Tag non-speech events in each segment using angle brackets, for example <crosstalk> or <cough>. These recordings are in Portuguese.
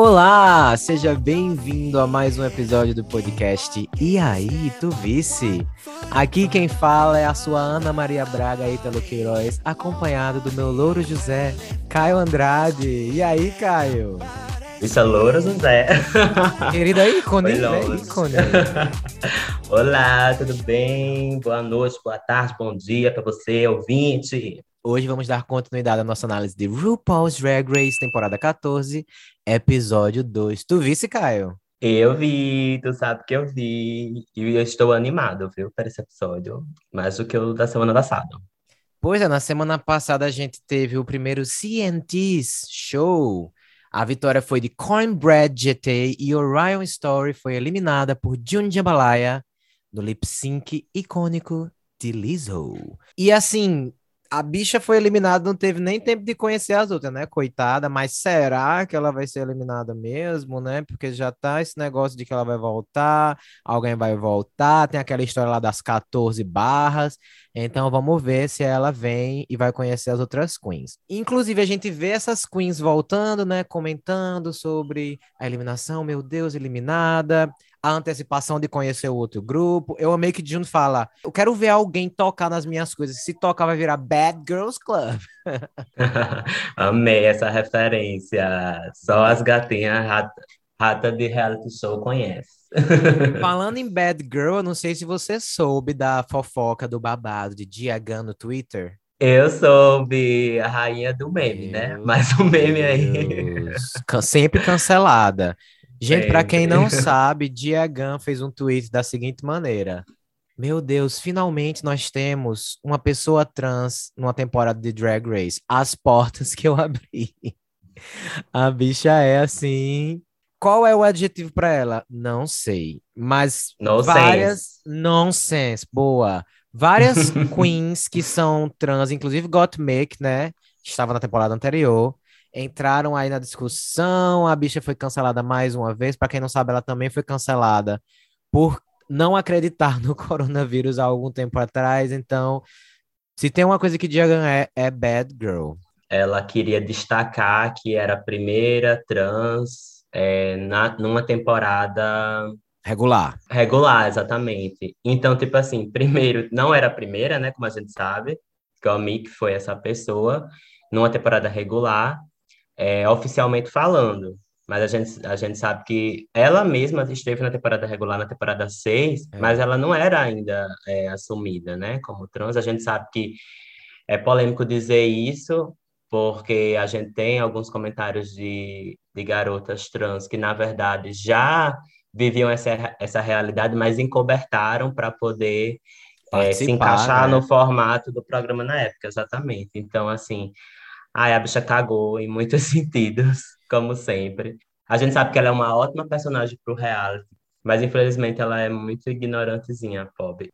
Olá, seja bem-vindo a mais um episódio do podcast E aí, tu vice? Aqui quem fala é a sua Ana Maria Braga Ítalo Queiroz, acompanhado do meu louro José, Caio Andrade. E aí, Caio? Isso é louro José. <laughs> Querida ícone, né? ícone. <laughs> Olá, tudo bem? Boa noite, boa tarde, bom dia para você, ouvinte. Hoje vamos dar continuidade à nossa análise de RuPaul's Drag Race, temporada 14, episódio 2. Tu visse, Caio? Eu vi, tu sabe que eu vi. E eu estou animado, viu, para esse episódio. Mais do que o da semana passada. Pois é, na semana passada a gente teve o primeiro CNT's Show. A vitória foi de Cornbread GT e Orion Story foi eliminada por June Jambalaya no lip sync icônico de Lizzo. E assim, a bicha foi eliminada, não teve nem tempo de conhecer as outras, né? Coitada, mas será que ela vai ser eliminada mesmo, né? Porque já tá esse negócio de que ela vai voltar, alguém vai voltar, tem aquela história lá das 14 barras. Então vamos ver se ela vem e vai conhecer as outras queens. Inclusive, a gente vê essas queens voltando, né? Comentando sobre a eliminação, meu Deus, eliminada a antecipação de conhecer o outro grupo. Eu amei que Jun fala: Eu quero ver alguém tocar nas minhas coisas. Se tocar, vai virar Bad Girls Club. <laughs> amei essa referência. Só as gatinhas rata, rata de reality show conhecem. <laughs> Falando em Bad Girl, eu não sei se você soube da fofoca do babado de Diagan no Twitter. Eu soube a rainha do meme, né? Meu né? Mas o meme Deus. aí. Sempre cancelada. Gente, para quem não <laughs> sabe, Diagan fez um tweet da seguinte maneira: Meu Deus, finalmente nós temos uma pessoa trans numa temporada de Drag Race. As portas que eu abri. A bicha é assim. Qual é o adjetivo para ela? Não sei. Mas no várias. Nonsense. Boa. Várias <laughs> queens que são trans, inclusive Gottmik, né? Estava na temporada anterior entraram aí na discussão. A bicha foi cancelada mais uma vez. Para quem não sabe, ela também foi cancelada por não acreditar <laughs> no coronavírus há algum tempo atrás. Então, se tem uma coisa que Diagan é, é bad girl. Ela queria destacar que era a primeira trans é, na, numa temporada regular. Regular, exatamente. Então, tipo assim, primeiro, não era a primeira, né? Como a gente sabe, que a Mick foi essa pessoa numa temporada regular é, oficialmente falando. Mas a gente, a gente sabe que ela mesma esteve na temporada regular, na temporada 6, é. mas ela não era ainda é, assumida, né, como trans. A gente sabe que é polêmico dizer isso, porque a gente tem alguns comentários de, de garotas trans que, na verdade, já viviam essa, essa realidade, mas encobertaram para poder é, se encaixar né? no formato do programa na época, exatamente. Então, assim, Ai, a bicha cagou em muitos <laughs> sentidos, como sempre. A gente sabe que ela é uma ótima personagem pro reality, mas infelizmente ela é muito ignorantezinha, pobre.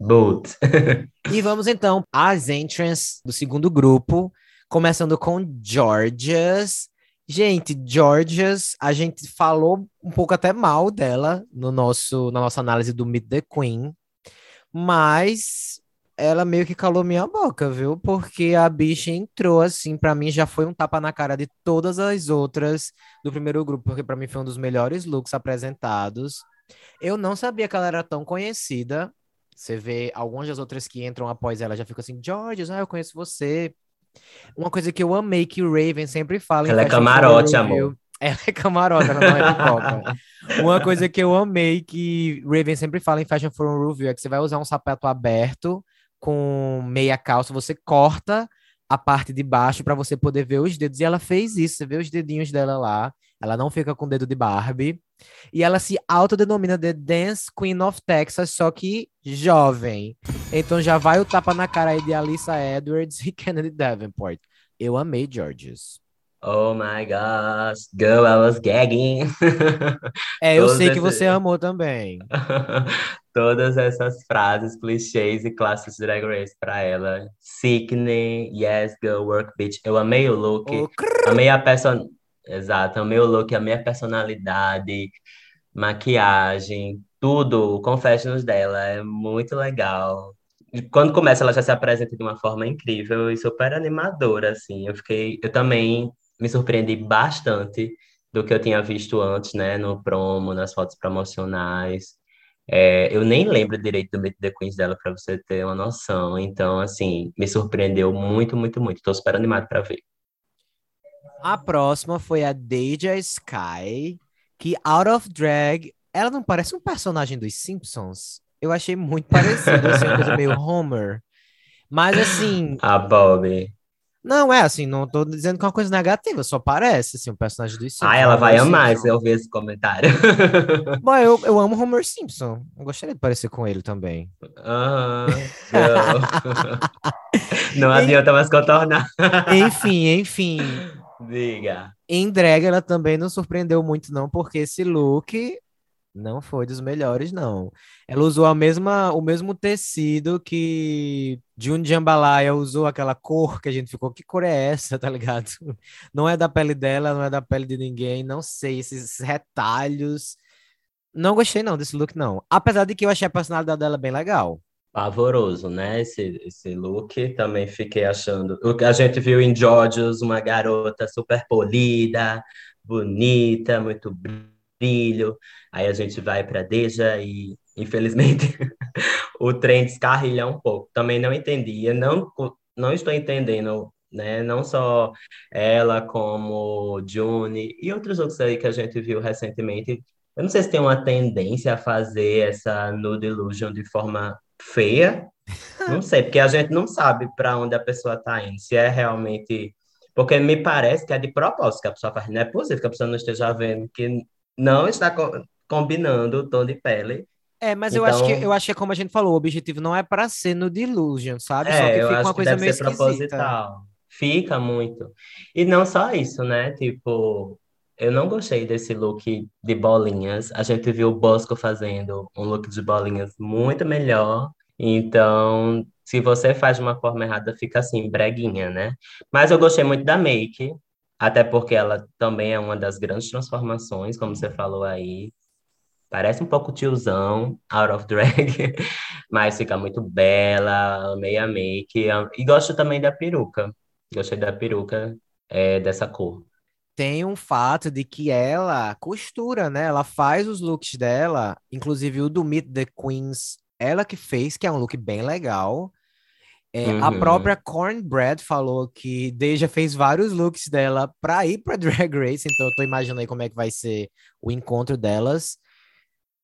But. <laughs> e vamos então às entrants do segundo grupo, começando com Georgias. Gente, Georgias, a gente falou um pouco até mal dela no nosso, na nossa análise do Meet the Queen, mas ela meio que calou minha boca, viu? Porque a bicha entrou assim, para mim já foi um tapa na cara de todas as outras do primeiro grupo, porque para mim foi um dos melhores looks apresentados. Eu não sabia que ela era tão conhecida. Você vê algumas das outras que entram após ela já ficam assim, George, ah, eu conheço você. Uma coisa que eu amei que o Raven sempre fala. Ela é camarote, amor. Ela é camarote, ela não é pipoca. <laughs> Uma coisa que eu amei que Raven sempre fala em Fashion Forum Review é que você vai usar um sapato aberto com meia calça, você corta a parte de baixo para você poder ver os dedos. E ela fez isso, você vê os dedinhos dela lá. Ela não fica com o dedo de Barbie. E ela se autodenomina The Dance Queen of Texas, só que jovem. Então já vai o tapa na cara aí de Alissa Edwards e <laughs> Kennedy Davenport. Eu amei Georges. Oh my gosh, girl, I was gagging. É, <laughs> eu sei que você amou também. <laughs> Todas essas frases, clichês e clássicos de Drag Race pra ela. Sickening, yes, girl, work, bitch. Eu amei o look, oh, amei a person... Exato, amei o look, amei a personalidade, maquiagem, tudo, confessions dela é muito legal. Quando começa, ela já se apresenta de uma forma incrível e super animadora, assim. Eu fiquei, eu também me surpreendi bastante do que eu tinha visto antes, né, no promo, nas fotos promocionais. É, eu nem lembro direito do Meet the Queens dela para você ter uma noção. Então, assim, me surpreendeu muito, muito, muito. Tô super animado para ver. A próxima foi a Deja Sky, que out of drag, ela não parece um personagem dos Simpsons? Eu achei muito parecido, assim, uma coisa meio <laughs> Homer. Mas assim. A Bob. Não, é assim, não tô dizendo que é uma coisa negativa, só parece, assim, o um personagem dos Simpsons. Ah, ela vai amar se eu ver esse comentário. <laughs> Bom, eu, eu amo Homer Simpson. Eu gostaria de parecer com ele também. Aham. <laughs> não, não adianta mais contornar. enfim, enfim. Diga. Em drag, ela também não surpreendeu muito, não, porque esse look não foi dos melhores, não. Ela usou a mesma, o mesmo tecido que Jun Jambalaya usou, aquela cor que a gente ficou, que cor é essa, <laughs> tá ligado? Não é da pele dela, não é da pele de ninguém, não sei, esses retalhos. Não gostei, não, desse look, não. Apesar de que eu achei a personalidade dela bem legal. Pavoroso, né? Esse, esse look também fiquei achando. O que a gente viu em Georgios, uma garota super polida, bonita, muito brilho. Aí a gente vai para Deja e, infelizmente, <laughs> o trem descarrilha um pouco. Também não entendia, não, não estou entendendo, né? Não só ela, como June e outros outros aí que a gente viu recentemente. Eu não sei se tem uma tendência a fazer essa nude illusion de forma feia. Não sei, porque a gente não sabe para onde a pessoa está indo. Se é realmente. Porque me parece que é de propósito que a pessoa faz. Não é possível que a pessoa não esteja vendo que não está co combinando o tom de pele. É, mas então... eu, acho que, então eu acho que é como a gente falou, o objetivo não é para ser no delusion, sabe? É, só que fica uma coisa meio proposital. Fica muito. E não só isso, né? Tipo, eu não gostei desse look de bolinhas. A gente viu o Bosco fazendo um look de bolinhas muito melhor. Então, se você faz de uma forma errada, fica assim, breguinha, né? Mas eu gostei muito da make. Até porque ela também é uma das grandes transformações, como você falou aí. Parece um pouco tiozão, out of drag, <laughs> mas fica muito bela, amei a make. E gosto também da peruca. Gostei da peruca é, dessa cor. Tem um fato de que ela costura, né? Ela faz os looks dela, inclusive o do Meet the Queens, ela que fez, que é um look bem legal. É, uhum. A própria Cornbread falou que Deja fez vários looks dela para ir para <laughs> Drag Race, então eu tô imaginando aí como é que vai ser o encontro delas.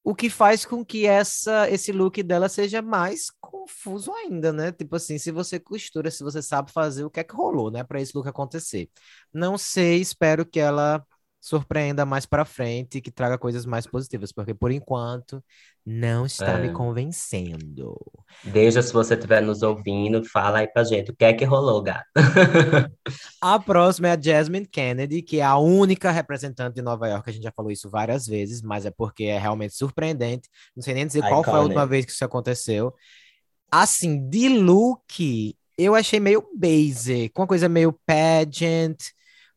O que faz com que essa, esse look dela seja mais confuso ainda, né? Tipo assim, se você costura, se você sabe fazer o que é que rolou, né, para esse look acontecer. Não sei, espero que ela surpreenda mais para frente e que traga coisas mais positivas, porque por enquanto não está é. me convencendo. Deixa se você estiver nos ouvindo, fala aí pra gente o que é que rolou, gato. <laughs> a próxima é a Jasmine Kennedy, que é a única representante de Nova York, a gente já falou isso várias vezes, mas é porque é realmente surpreendente. Não sei nem dizer Iconic. qual foi a última vez que isso aconteceu. Assim, de look, eu achei meio basic, uma coisa meio pageant,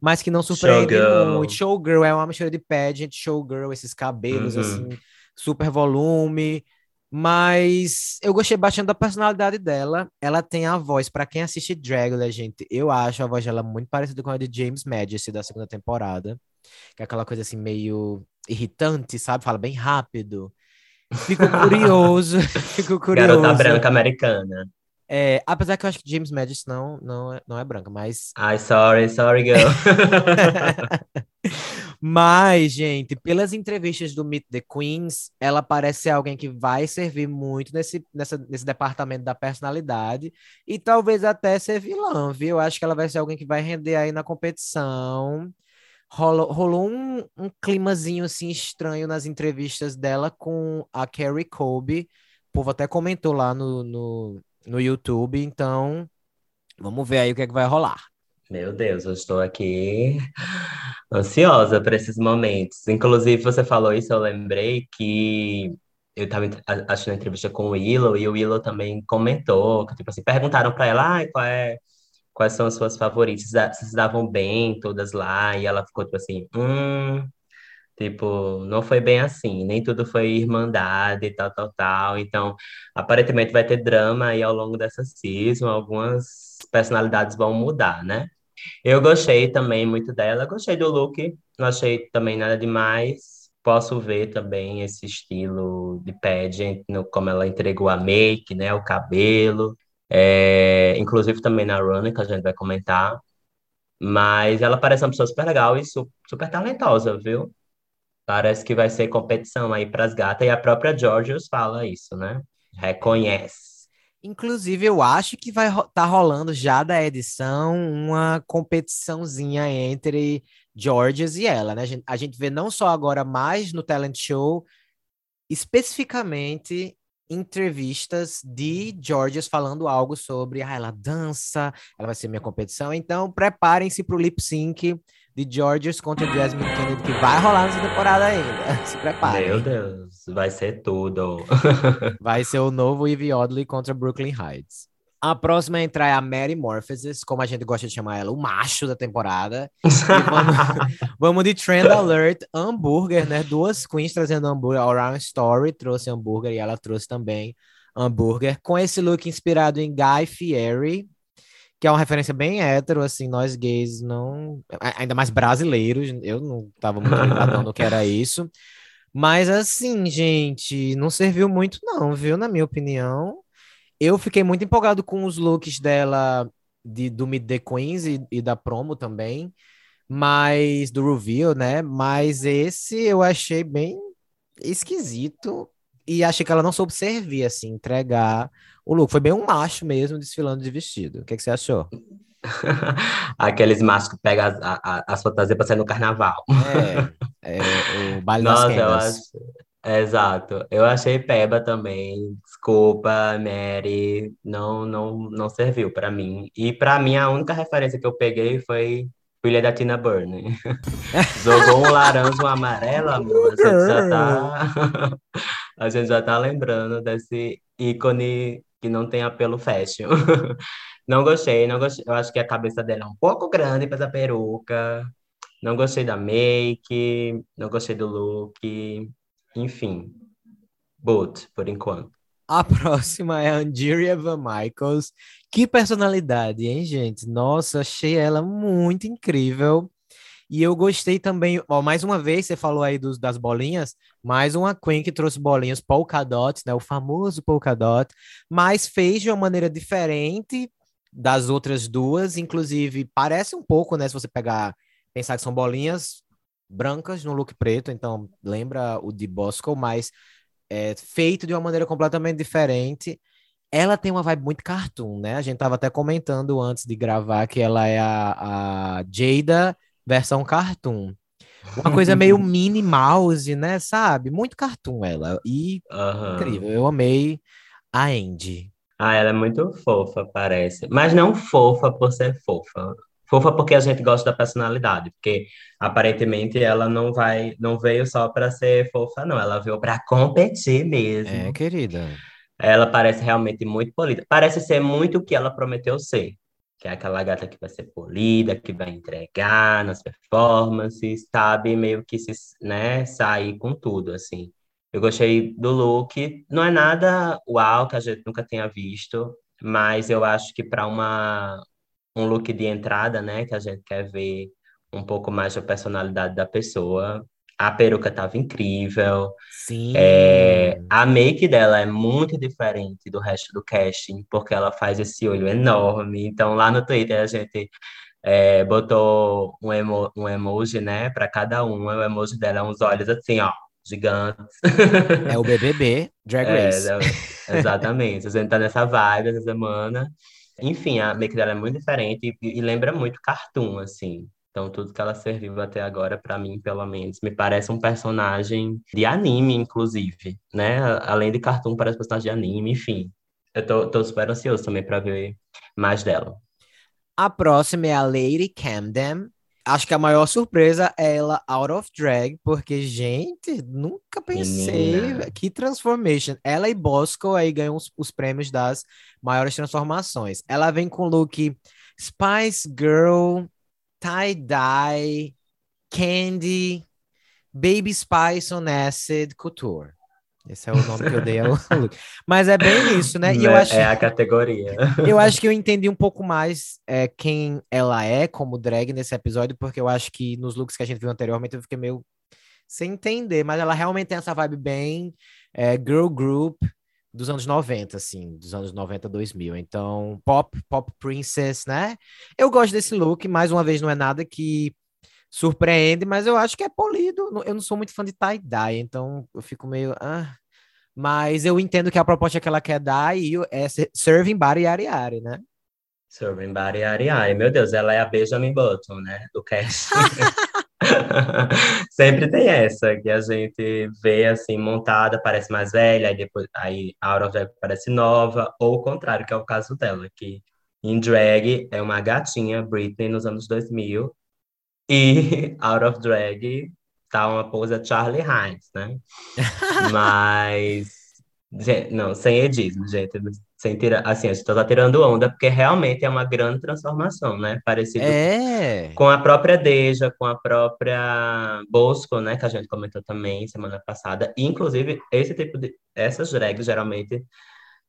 mas que não surpreende showgirl. muito. Showgirl é uma mistura de pageant, showgirl, esses cabelos uhum. assim, super volume. Mas eu gostei bastante da personalidade dela. Ela tem a voz, para quem assiste Dragula, gente, eu acho a voz dela muito parecida com a de James Majesty da segunda temporada. Que é aquela coisa assim meio irritante, sabe? Fala bem rápido. Fico <laughs> curioso, <laughs> fico curioso. Garota branca americana. É, apesar que eu acho que James Madison não, não, é, não é branca, mas. Ai, sorry, sorry, girl. <laughs> mas, gente, pelas entrevistas do Meet the Queens, ela parece ser alguém que vai servir muito nesse, nessa, nesse departamento da personalidade e talvez até ser vilã, viu? Eu acho que ela vai ser alguém que vai render aí na competição. Rolou, rolou um, um climazinho assim estranho nas entrevistas dela com a Carrie Colby. O povo até comentou lá no, no no YouTube, então vamos ver aí o que é que vai rolar. Meu Deus, eu estou aqui ansiosa para esses momentos. Inclusive, você falou isso, eu lembrei que eu estava assistindo a entrevista com o Willow e o Willow também comentou, que tipo assim, perguntaram para ela, ah, qual é, quais são as suas favoritas, se davam bem todas lá, e ela ficou tipo assim, hum, Tipo, não foi bem assim, nem tudo foi irmandade e tal, tal, tal. Então, aparentemente vai ter drama aí ao longo dessa season, algumas personalidades vão mudar, né? Eu gostei também muito dela, gostei do look, não achei também nada demais. Posso ver também esse estilo de pageant, no, como ela entregou a make, né, o cabelo, é, inclusive também na running, que a gente vai comentar. Mas ela parece uma pessoa super legal e su- super talentosa, viu? Parece que vai ser competição aí para as gatas, e a própria Georgios fala isso, né? Reconhece. Inclusive, eu acho que vai ro- tá rolando já da edição uma competiçãozinha entre Georges e ela, né? A gente, a gente vê não só agora mais no talent show, especificamente entrevistas de Georges falando algo sobre, ah, ela dança, ela vai ser minha competição, então preparem-se para o lip sync de Georges contra Jasmine Kennedy, que vai rolar nessa temporada ainda. <laughs> Se preparem. Meu Deus, vai ser tudo. <laughs> Vai ser o novo Evie Oddly contra Brooklyn Heights. A próxima a entrar é a Mary Morphosis, como a gente gosta de chamar ela, o macho da temporada. Vamos, <laughs> vamos de Trend Alert, hambúrguer, né? Duas queens trazendo hambúrguer. A Round Story trouxe hambúrguer e ela trouxe também hambúrguer, com esse look inspirado em Guy Fieri, que é uma referência bem hétero, assim, nós gays não... Ainda mais brasileiros, eu não tava muito ligado no que era <laughs> isso. Mas assim, gente, não serviu muito não, viu? Na minha opinião. Eu fiquei muito empolgado com os looks dela de, do Meet the Queens e, e da promo também, mas do reveal, né? Mas esse eu achei bem esquisito e achei que ela não soube servir, assim, entregar o look. Foi bem um macho mesmo desfilando de vestido. O que, que você achou? <laughs> Aqueles machos que pegam as, a- as fantasias para sair no carnaval. É, é, o baile das Nossa, eu quendas. acho. Exato. Eu achei peba também. Desculpa, Mary. Não, não, não serviu para mim. E para mim, a única referência que eu peguei foi filha da Tina Burner. <laughs> Jogou um laranja, um amarelo, amor. Gente já tá, <laughs> a gente já tá lembrando desse ícone que não tem apelo fashion. <laughs> Não gostei, não gostei. Eu acho que a cabeça dela é um pouco grande para essa peruca. Não gostei da make, não gostei do look. Enfim, boot, por enquanto. A próxima é a Angeria Van Michaels. Que personalidade, hein, gente? Nossa, achei ela muito incrível. E eu gostei também, ó, mais uma vez, você falou aí dos, das bolinhas, mais uma Queen que trouxe bolinhas polka dot, né? O famoso polka dot, mas fez de uma maneira diferente das outras duas, inclusive parece um pouco, né? Se você pegar, pensar que são bolinhas brancas no look preto, então lembra o de Bosco, mas é feito de uma maneira completamente diferente. Ela tem uma vibe muito cartoon, né? A gente tava até comentando antes de gravar que ela é a, a Jada versão cartoon. Uma coisa <laughs> meio Minnie Mouse, né? Sabe? Muito cartoon ela. E Aham. incrível, eu amei a Andy. Ah, ela é muito fofa, parece. Mas não fofa por ser fofa. Fofa porque a gente gosta da personalidade, porque aparentemente ela não vai, não veio só para ser fofa, não. Ela veio para competir mesmo. É, querida. Ela parece realmente muito polida. Parece ser muito o que ela prometeu ser. Que é aquela gata que vai ser polida, que vai entregar nas performances, sabe? Meio que se, né, sair com tudo, assim. Eu gostei do look. Não é nada uau que a gente nunca tenha visto, mas eu acho que para uma um look de entrada, né, que a gente quer ver um pouco mais da personalidade da pessoa, a peruca tava incrível. Sim. É, a make dela é muito diferente do resto do casting, porque ela faz esse olho enorme. Então, lá no Twitter, a gente é, botou um, emo, um emoji, né, para cada um. O emoji dela é uns olhos assim, ó, gigantes. É o BBB Drag <laughs> É, Race. é, exatamente. A gente tá nessa vibe essa semana. Enfim, a make dela é muito diferente e, e lembra muito cartoon, assim. Então, tudo que ela serviu até agora, para mim, pelo menos, me parece um personagem de anime, inclusive, né? Além de cartoon, parece personagem de anime, enfim. Eu tô, tô super ansioso também para ver mais dela. A próxima é a Lady Camden. Acho que a maior surpresa é ela out of drag, porque, gente, nunca pensei. Menina. Que transformation. Ela e Bosco aí ganham os, os prêmios das maiores transformações. Ela vem com look Spice Girl, tie-dye, candy, baby spice on acid couture. Esse é o nome que eu dei ao <laughs> look. Mas é bem isso, né? E eu Né? acho, É a categoria. eu acho que eu entendi um pouco mais é, quem ela é como drag nesse episódio, porque eu acho que nos looks que a gente viu anteriormente eu fiquei meio sem entender, mas ela realmente tem essa vibe bem é, girl group dos anos 90, assim, dos anos 90, 2000. Então, pop, pop princess, né? Eu gosto desse look, mais uma vez, não é nada que surpreende, mas eu acho que é polido. Eu não sou muito fã de tie-dye, então eu fico meio. Ah. Mas eu entendo que a proposta que ela quer dar e é ser- serving body yari yari, né? Serving Body Ari Ari. Meu Deus, ela é a Benjamin Button, né? Do cast. <laughs> <laughs> Sempre tem essa, que a gente vê assim, montada, parece mais velha, aí depois aí a Out of Drag parece nova, ou o contrário, que é o caso dela, que em drag é uma gatinha, Britney, nos anos 2000, e <laughs> Out of Drag tá uma pose Charlie Hines, né? <laughs> Mas, gente, não, sem edismo, gente. Sem tirar, assim, a gente tá tirando onda, porque realmente é uma grande transformação, né? Parecido É. com a própria Deja, com a própria Bosco, né? Que a gente comentou também semana passada. E, inclusive, esse tipo de. Essas drags geralmente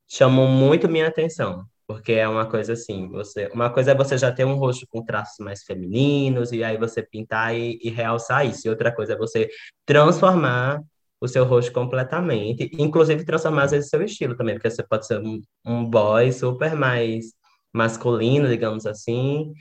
chamam muito minha atenção. Porque é uma coisa assim, você, uma coisa é você já ter um rosto com traços mais femininos, e aí você pintar e, e realçar isso. E outra coisa é você transformar o seu rosto completamente, inclusive transformar às vezes seu estilo também, porque você pode ser um, um boy super mais masculino, digamos assim,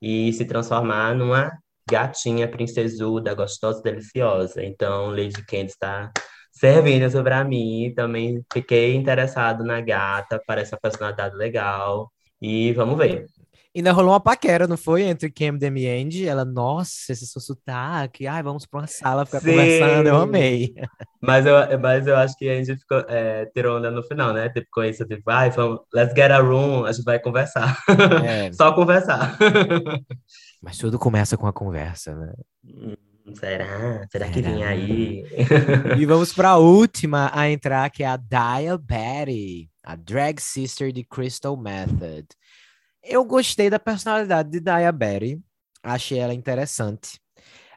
e se transformar numa gatinha princesuda, gostosa, deliciosa. Então, Lady Candy está servindo isso pra mim. Também fiquei interessado na gata, parece uma personalidade legal. E vamos ver. Ainda rolou uma paquera, não foi? Entre Camden e Andy. Ela, nossa, esse seu sotaque. Ai, vamos pra uma sala ficar Sim. conversando. Eu amei. <laughs> Mas eu, mas eu acho que a gente ficou, é, tirou onda no final, né? Tipo, com isso, tipo, ai, vamos, let's get a room, a gente vai conversar. É, <laughs> Só conversar. <laughs> mas tudo começa com a conversa, né? Hum, Será? Será que vem aí? E vamos para a última a entrar, que é a Dia Betty, a drag sister de Crystal Method. Eu gostei da personalidade de Dia Betty, achei ela interessante.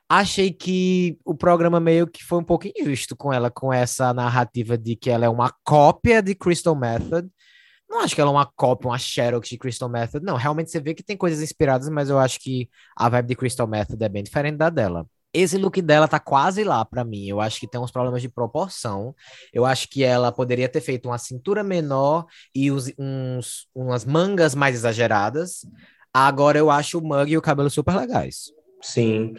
Achei que o programa meio que foi um pouco injusto com ela, com essa narrativa de que ela é uma cópia de Crystal Method. Não acho que ela é uma cópia, uma Xerox de Crystal Method. Não, realmente você vê que tem coisas inspiradas, mas eu acho que a vibe de Crystal Method é bem diferente da dela. Esse look dela tá quase lá pra mim. Eu acho que tem uns problemas de proporção. Eu acho que ela poderia ter feito uma cintura menor e os- uns, umas mangas mais exageradas. Agora eu acho o mug e o cabelo super legais. Sim.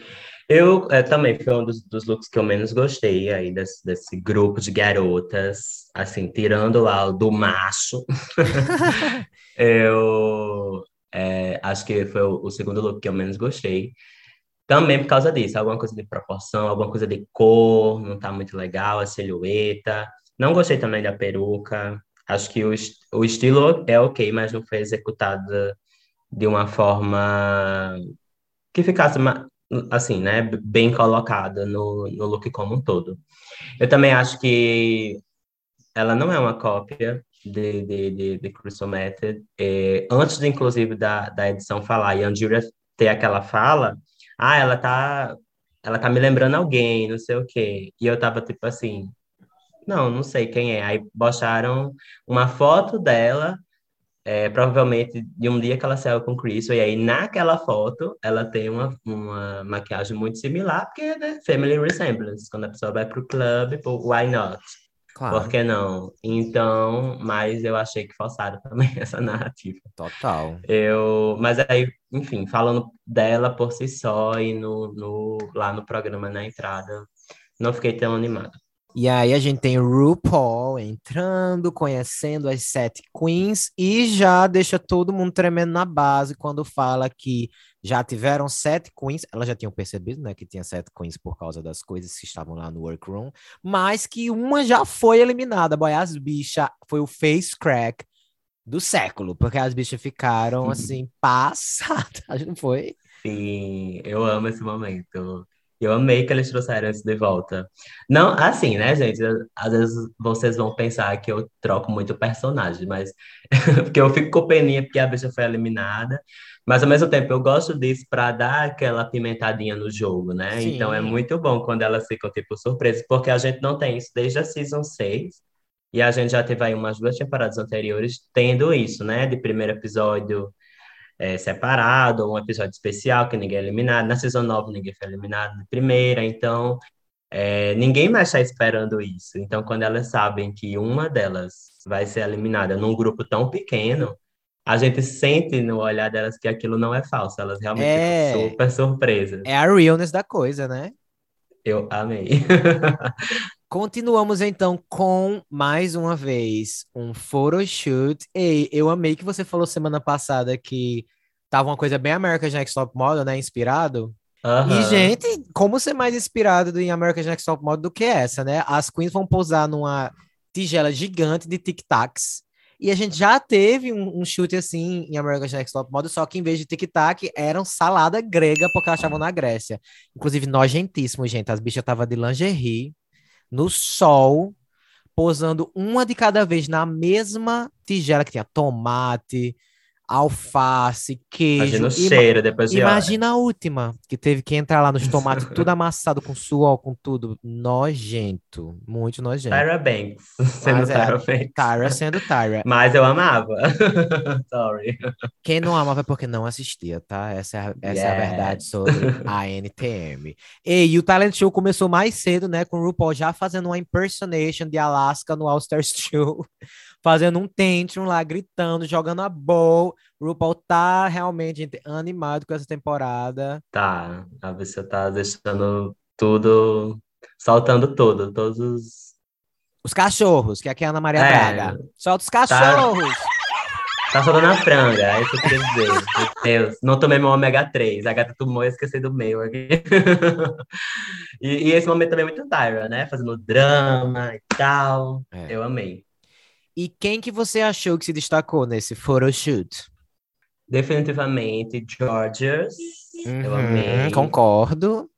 Eu é, também foi um dos, dos looks que eu menos gostei aí desse, desse grupo de garotas, assim, tirando lá o do macho. <laughs> eu é, acho que foi o, o segundo look que eu menos gostei. Também por causa disso, alguma coisa de proporção, alguma coisa de cor, não tá muito legal, a silhueta. Não gostei também da peruca. Acho que o, o estilo é ok, mas não foi executado de uma forma que ficasse assim, né, bem colocada no, no look como um todo. Eu também acho que ela não é uma cópia de, de, de, de Crystal Method. É, antes, inclusive, da, da edição falar e a Julia ter aquela fala, ah, ela tá, ela tá me lembrando alguém, não sei o quê. E eu tava tipo assim, não, não sei quem é. Aí botaram uma foto dela é, provavelmente de um dia que ela saiu com o Chris, e aí naquela foto ela tem uma, uma maquiagem muito similar, porque né, family resemblance, quando a pessoa vai pro clube, pô, why not? Claro, Por que não? Então, mas eu achei que forçaram também <laughs> essa narrativa. total. Eu, mas aí, enfim, falando dela por si só e no, no, lá no programa na entrada, não fiquei tão animado. E aí a gente tem o RuPaul entrando, conhecendo as sete queens e já deixa todo mundo tremendo na base quando fala que já tiveram sete queens. Elas já tinham percebido, né, que tinha sete queens por causa das coisas que estavam lá no workroom, mas que uma já foi eliminada. Boy, as bichas foi o face crack do século, porque as bichas ficaram assim <laughs> passadas, não foi? Sim, eu amo esse momento. Eu amei que eles trouxeram isso de volta. Não, assim, né, gente? Às vezes vocês vão pensar que eu troco muito personagem, mas <laughs> porque eu fico com peninha porque a bicha foi eliminada. Mas ao mesmo tempo eu gosto disso para dar aquela pimentadinha no jogo, né? Sim. Então é muito bom quando elas ficam tipo surpresas, porque a gente não tem isso desde a season 6. E a gente já teve aí umas duas temporadas anteriores tendo isso, né? De primeiro episódio é, separado, ou um episódio especial que ninguém é eliminado. Na Season 9 ninguém foi eliminado na primeira, então é, ninguém mais está esperando isso. Então, quando elas sabem que uma delas vai ser eliminada num grupo tão pequeno, a gente sente no olhar delas que aquilo não é falso, elas realmente É. ficam super surpresas. É a realness da coisa, né? Eu amei. <laughs> Continuamos então com mais uma vez um photoshoot. Ei, eu amei que você falou semana passada que tava uma coisa bem America's Next Top Model, né? Inspirado. E, gente, como ser mais inspirado em America's Next Top Model do que essa, né? As queens vão pousar numa tigela gigante de tic-tacs. E a gente já teve um, um chute assim em America's Next Top Model, só que em vez de tic-tac, eram salada grega, porque elas estavam na Grécia. Inclusive, nojentíssimo, gente. As bichas estavam de lingerie, no sol, posando uma de cada vez na mesma tigela que tinha tomate, alface, queijo. Imagina o cheiro depois de. Imagina a última, que teve que entrar lá nos tomates, tudo amassado com suor, com tudo. Nojento, muito nojento. Tyra Banks, <laughs> sendo Mas é, Tyra Banks. Tyra sendo Tyra. Mas eu amava. <laughs> Sorry. Quem não amava é porque não assistia, tá? Essa é a, essa é a Yes. verdade sobre a <laughs> NTM. E, o Talent Show começou mais cedo, né? Com o RuPaul já fazendo uma impersonation de Alaska no All Stars Show. Fazendo um tantrum lá, gritando, jogando a bowl. O RuPaul tá realmente gente, animado com essa temporada. Tá, a bicha tá deixando tudo, soltando tudo, todos os... Os cachorros, que aqui é a Ana Maria É. Braga. Solta os cachorros! Tá soltando a franga, é isso que eu queria dizer. Meu Deus, não tomei meu ômega 3, a gata tomou e esqueci do meu aqui. <laughs> E, e esse momento também é muito Tyra, né? Fazendo drama e tal. É. Eu amei. E quem que você achou que se destacou nesse photoshoot? Definitivamente, Georgios. Eu Uhum, amei. Concordo.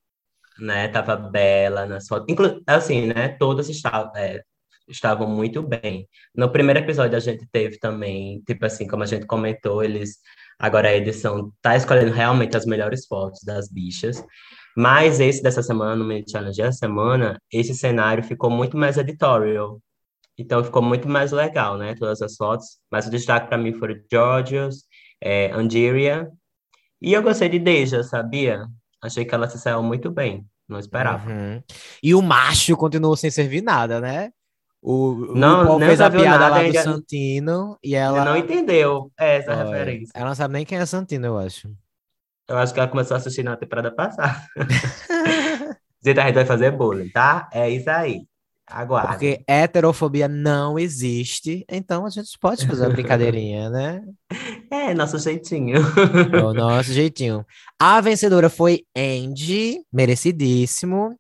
né? Tava bela nas fotos. Inclu assim, né? Todas estavam, é, estavam muito bem. No primeiro episódio a gente teve também, tipo assim, como a gente comentou, eles agora a edição tá escolhendo realmente as melhores fotos das bichas. Mas esse dessa semana, no Challenge da semana, esse cenário ficou muito mais editorial. Então ficou muito mais legal, né? Todas as fotos. Mas o destaque para mim foram Georgios, é, Angeria. E eu gostei de Deja, sabia? Achei que ela se saiu muito bem. Não esperava. Uhum. E o macho continuou sem servir nada, né? O, o Não, nem fez a piada nada, lá do ainda- Santino e Ela não entendeu essa Olha, referência. Ela não sabe nem quem é Santino, eu acho. Eu acho que ela começou a assistir na temporada passada. <laughs> Gente, a gente vai fazer bullying, tá? É isso aí. Aguarde. Porque heterofobia não existe, então a gente pode fazer uma brincadeirinha, né? <laughs> É, nosso jeitinho. É o nosso jeitinho. A vencedora foi Angie, merecidíssimo.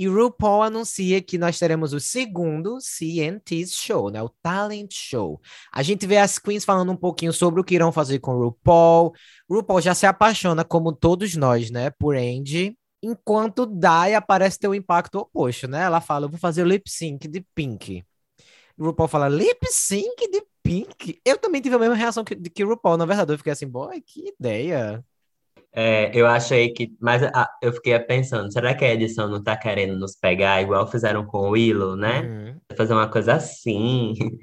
E RuPaul anuncia que nós teremos o segundo CNT Show, né? O Talent Show. A gente vê as queens falando um pouquinho sobre o que irão fazer com RuPaul. RuPaul já se apaixona, como todos nós, né? Por Angie. Enquanto Dai parece ter o impacto oposto, né? Ela fala, eu vou fazer o lip sync de Pink. O RuPaul fala, lip sync de Pink? Eu também tive a mesma reação que, que o RuPaul, na verdade. Eu fiquei assim, boy, que ideia. É, eu achei que. Mas ah, eu fiquei pensando, será que a edição não tá querendo nos pegar igual fizeram com o Willow, né? Uhum. Fazer uma coisa assim. <laughs>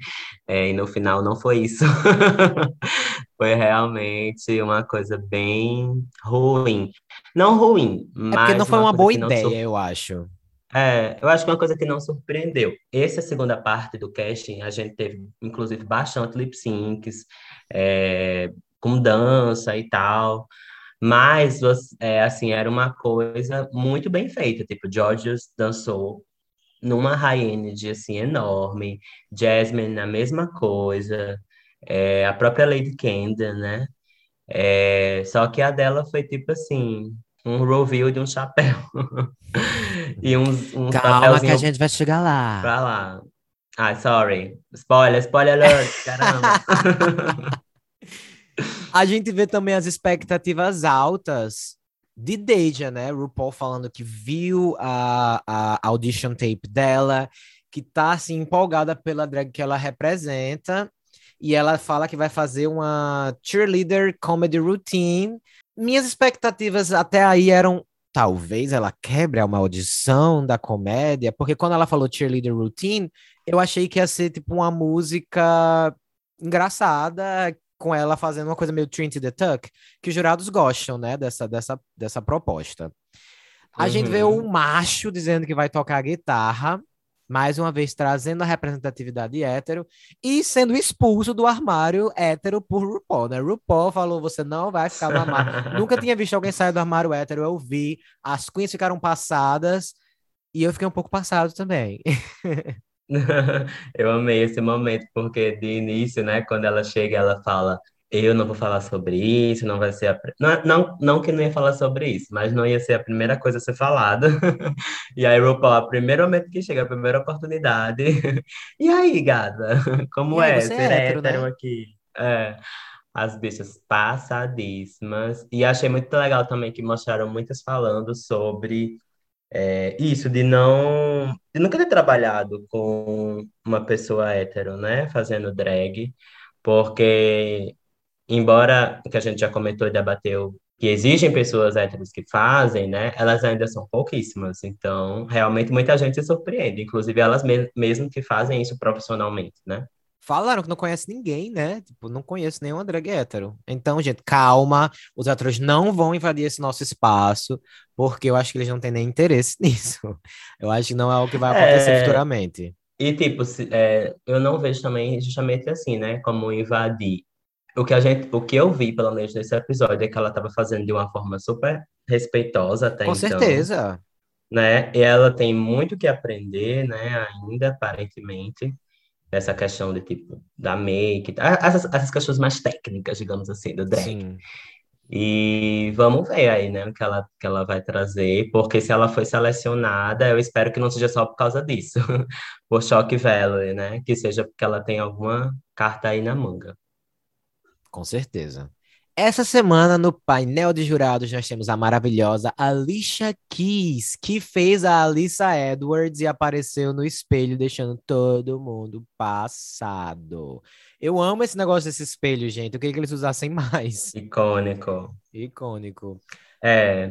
É, e no final não foi isso. <laughs> Foi realmente uma coisa bem ruim. Não ruim, É mas porque não foi uma coisa boa ideia, sur- eu acho. É, eu acho que uma coisa que não surpreendeu. Essa segunda parte do casting, a gente teve, inclusive, bastante lip syncs, é, com dança e tal. Mas, é, assim, era uma coisa muito bem feita. Tipo, Georgios dançou numa high energy, assim, enorme. Jasmine, a mesma coisa. É, a própria Lady Camden, né? É, só que a dela foi, tipo assim, um reveal de um chapéu. <laughs> E uns, uns Calma que a gente vai chegar lá. pra lá. Ai, sorry. Spoiler, spoiler alert, caramba. <laughs> A gente vê também as expectativas altas de Deja, né? RuPaul falando que viu a, a audition tape dela, que tá assim empolgada pela drag que ela representa, e ela fala que vai fazer uma cheerleader comedy routine. Minhas expectativas até aí eram talvez ela quebre a maldição da comédia, porque quando ela falou cheerleader routine, eu achei que ia ser tipo uma música engraçada com ela fazendo uma coisa meio Trinity the Tuck, que os jurados gostam, né, dessa, dessa, dessa proposta. A uhum. gente vê o uhum. macho dizendo que vai tocar guitarra, mais uma vez trazendo a representatividade hétero e sendo expulso do armário hétero por RuPaul, né? RuPaul falou: você não vai ficar no armário. <laughs> Nunca tinha visto alguém sair do armário hétero, eu vi. As queens ficaram passadas e eu fiquei um pouco passado também. <laughs> <laughs> Eu amei esse momento, porque de início, né, quando ela chega, ela fala: Eu não vou falar sobre isso, não vai ser. A... Não, não, não que não ia falar sobre isso, mas não ia ser a primeira coisa a ser falada. <laughs> E aí, RuPaul, a primeiro momento que chega, a primeira oportunidade. <laughs> E aí, gata, como aí, é ser é hétero, hétero né? aqui? É, as bichas passadíssimas. E achei muito legal também que mostraram muitas falando sobre é, isso, de não. de nunca ter trabalhado com uma pessoa hétero, né? Fazendo drag, porque, embora que a gente já comentou e debateu, que existem pessoas héteros que fazem, né? Elas ainda são pouquíssimas. Então, realmente, muita gente se surpreende, inclusive elas me mesmo que fazem isso profissionalmente, né? Falaram que não conhece ninguém, né? Tipo, não conheço nenhuma drag hétero. Então, gente, calma. Os atores não vão invadir esse nosso espaço, porque eu acho que eles não têm nem interesse <laughs> nisso. Eu acho que não é o que vai acontecer é... futuramente. E, tipo, se, é, eu não vejo também justamente assim, né? Como invadir. O que, a gente, o que eu vi, pelo menos nesse episódio, é que ela estava fazendo de uma forma super respeitosa até Com então. Com certeza. Né? E ela tem muito que aprender, né? Ainda, aparentemente essa questão de tipo da make, essas, essas questões mais técnicas, digamos assim, do drag. Sim. E vamos ver aí, né, o que ela, que ela vai trazer, porque se ela foi selecionada, eu espero que não seja só por causa disso, <laughs> por choque value, né, que seja porque ela tem alguma carta aí na manga. Com certeza. Essa semana, no painel de jurados, nós temos a maravilhosa Alicia Keys, que fez a Alissa Edwards e apareceu no espelho, deixando todo mundo passado. Eu amo esse negócio desse espelho, gente. Eu queria que eles usassem mais. Icônico. Icônico. É,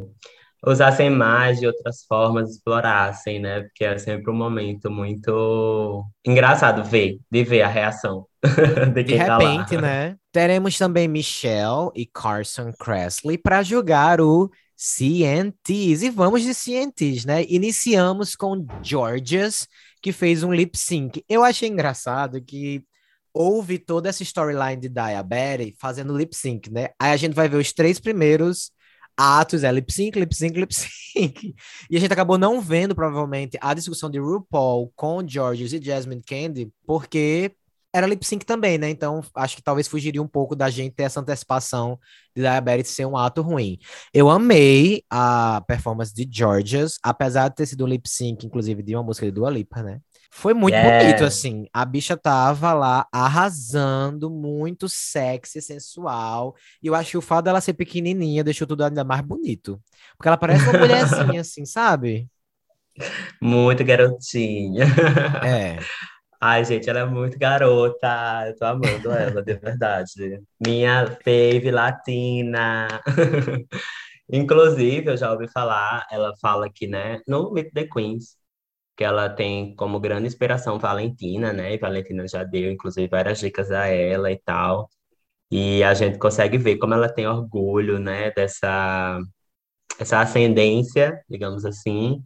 usassem mais de outras formas, explorassem, né? Porque é sempre um momento muito engraçado ver, de ver a reação <laughs> de, de repente, tá né? Teremos também Michelle e Carson Kressley para jogar o CNTs. E vamos de CNTs, né? Iniciamos com Georges, que fez um lip sync. Eu achei engraçado que houve toda essa storyline de Diabetes fazendo lip sync, né? Aí a gente vai ver os três primeiros atos, é lip sync, lip sync, lip <laughs> sync. E a gente acabou não vendo, provavelmente, a discussão de RuPaul com Georges e Jasmine Candy, porque era lip sync também, né? Então acho que talvez fugiria um pouco da gente ter essa antecipação de Diabetes ser um ato ruim. Eu amei a performance de Georges, apesar de ter sido um lip sync, inclusive, de uma música de Dua Lipa, né? Foi muito yeah. bonito, assim. A bicha tava lá arrasando, muito sexy, sensual. E eu acho que o fato dela ser pequenininha deixou tudo ainda mais bonito. Porque ela parece uma <laughs> mulherzinha, assim, sabe? Muito garotinha. É. <laughs> Ai, gente, ela é muito garota. Eu tô amando ela, de verdade. Minha fave latina. <laughs> Inclusive, eu já ouvi falar, ela fala aqui, né, no Meet the Queens, que ela tem como grande inspiração Valentina, né? E Valentina já deu, inclusive, várias dicas a ela e tal. E a gente consegue ver como ela tem orgulho, né, dessa essa ascendência, digamos assim,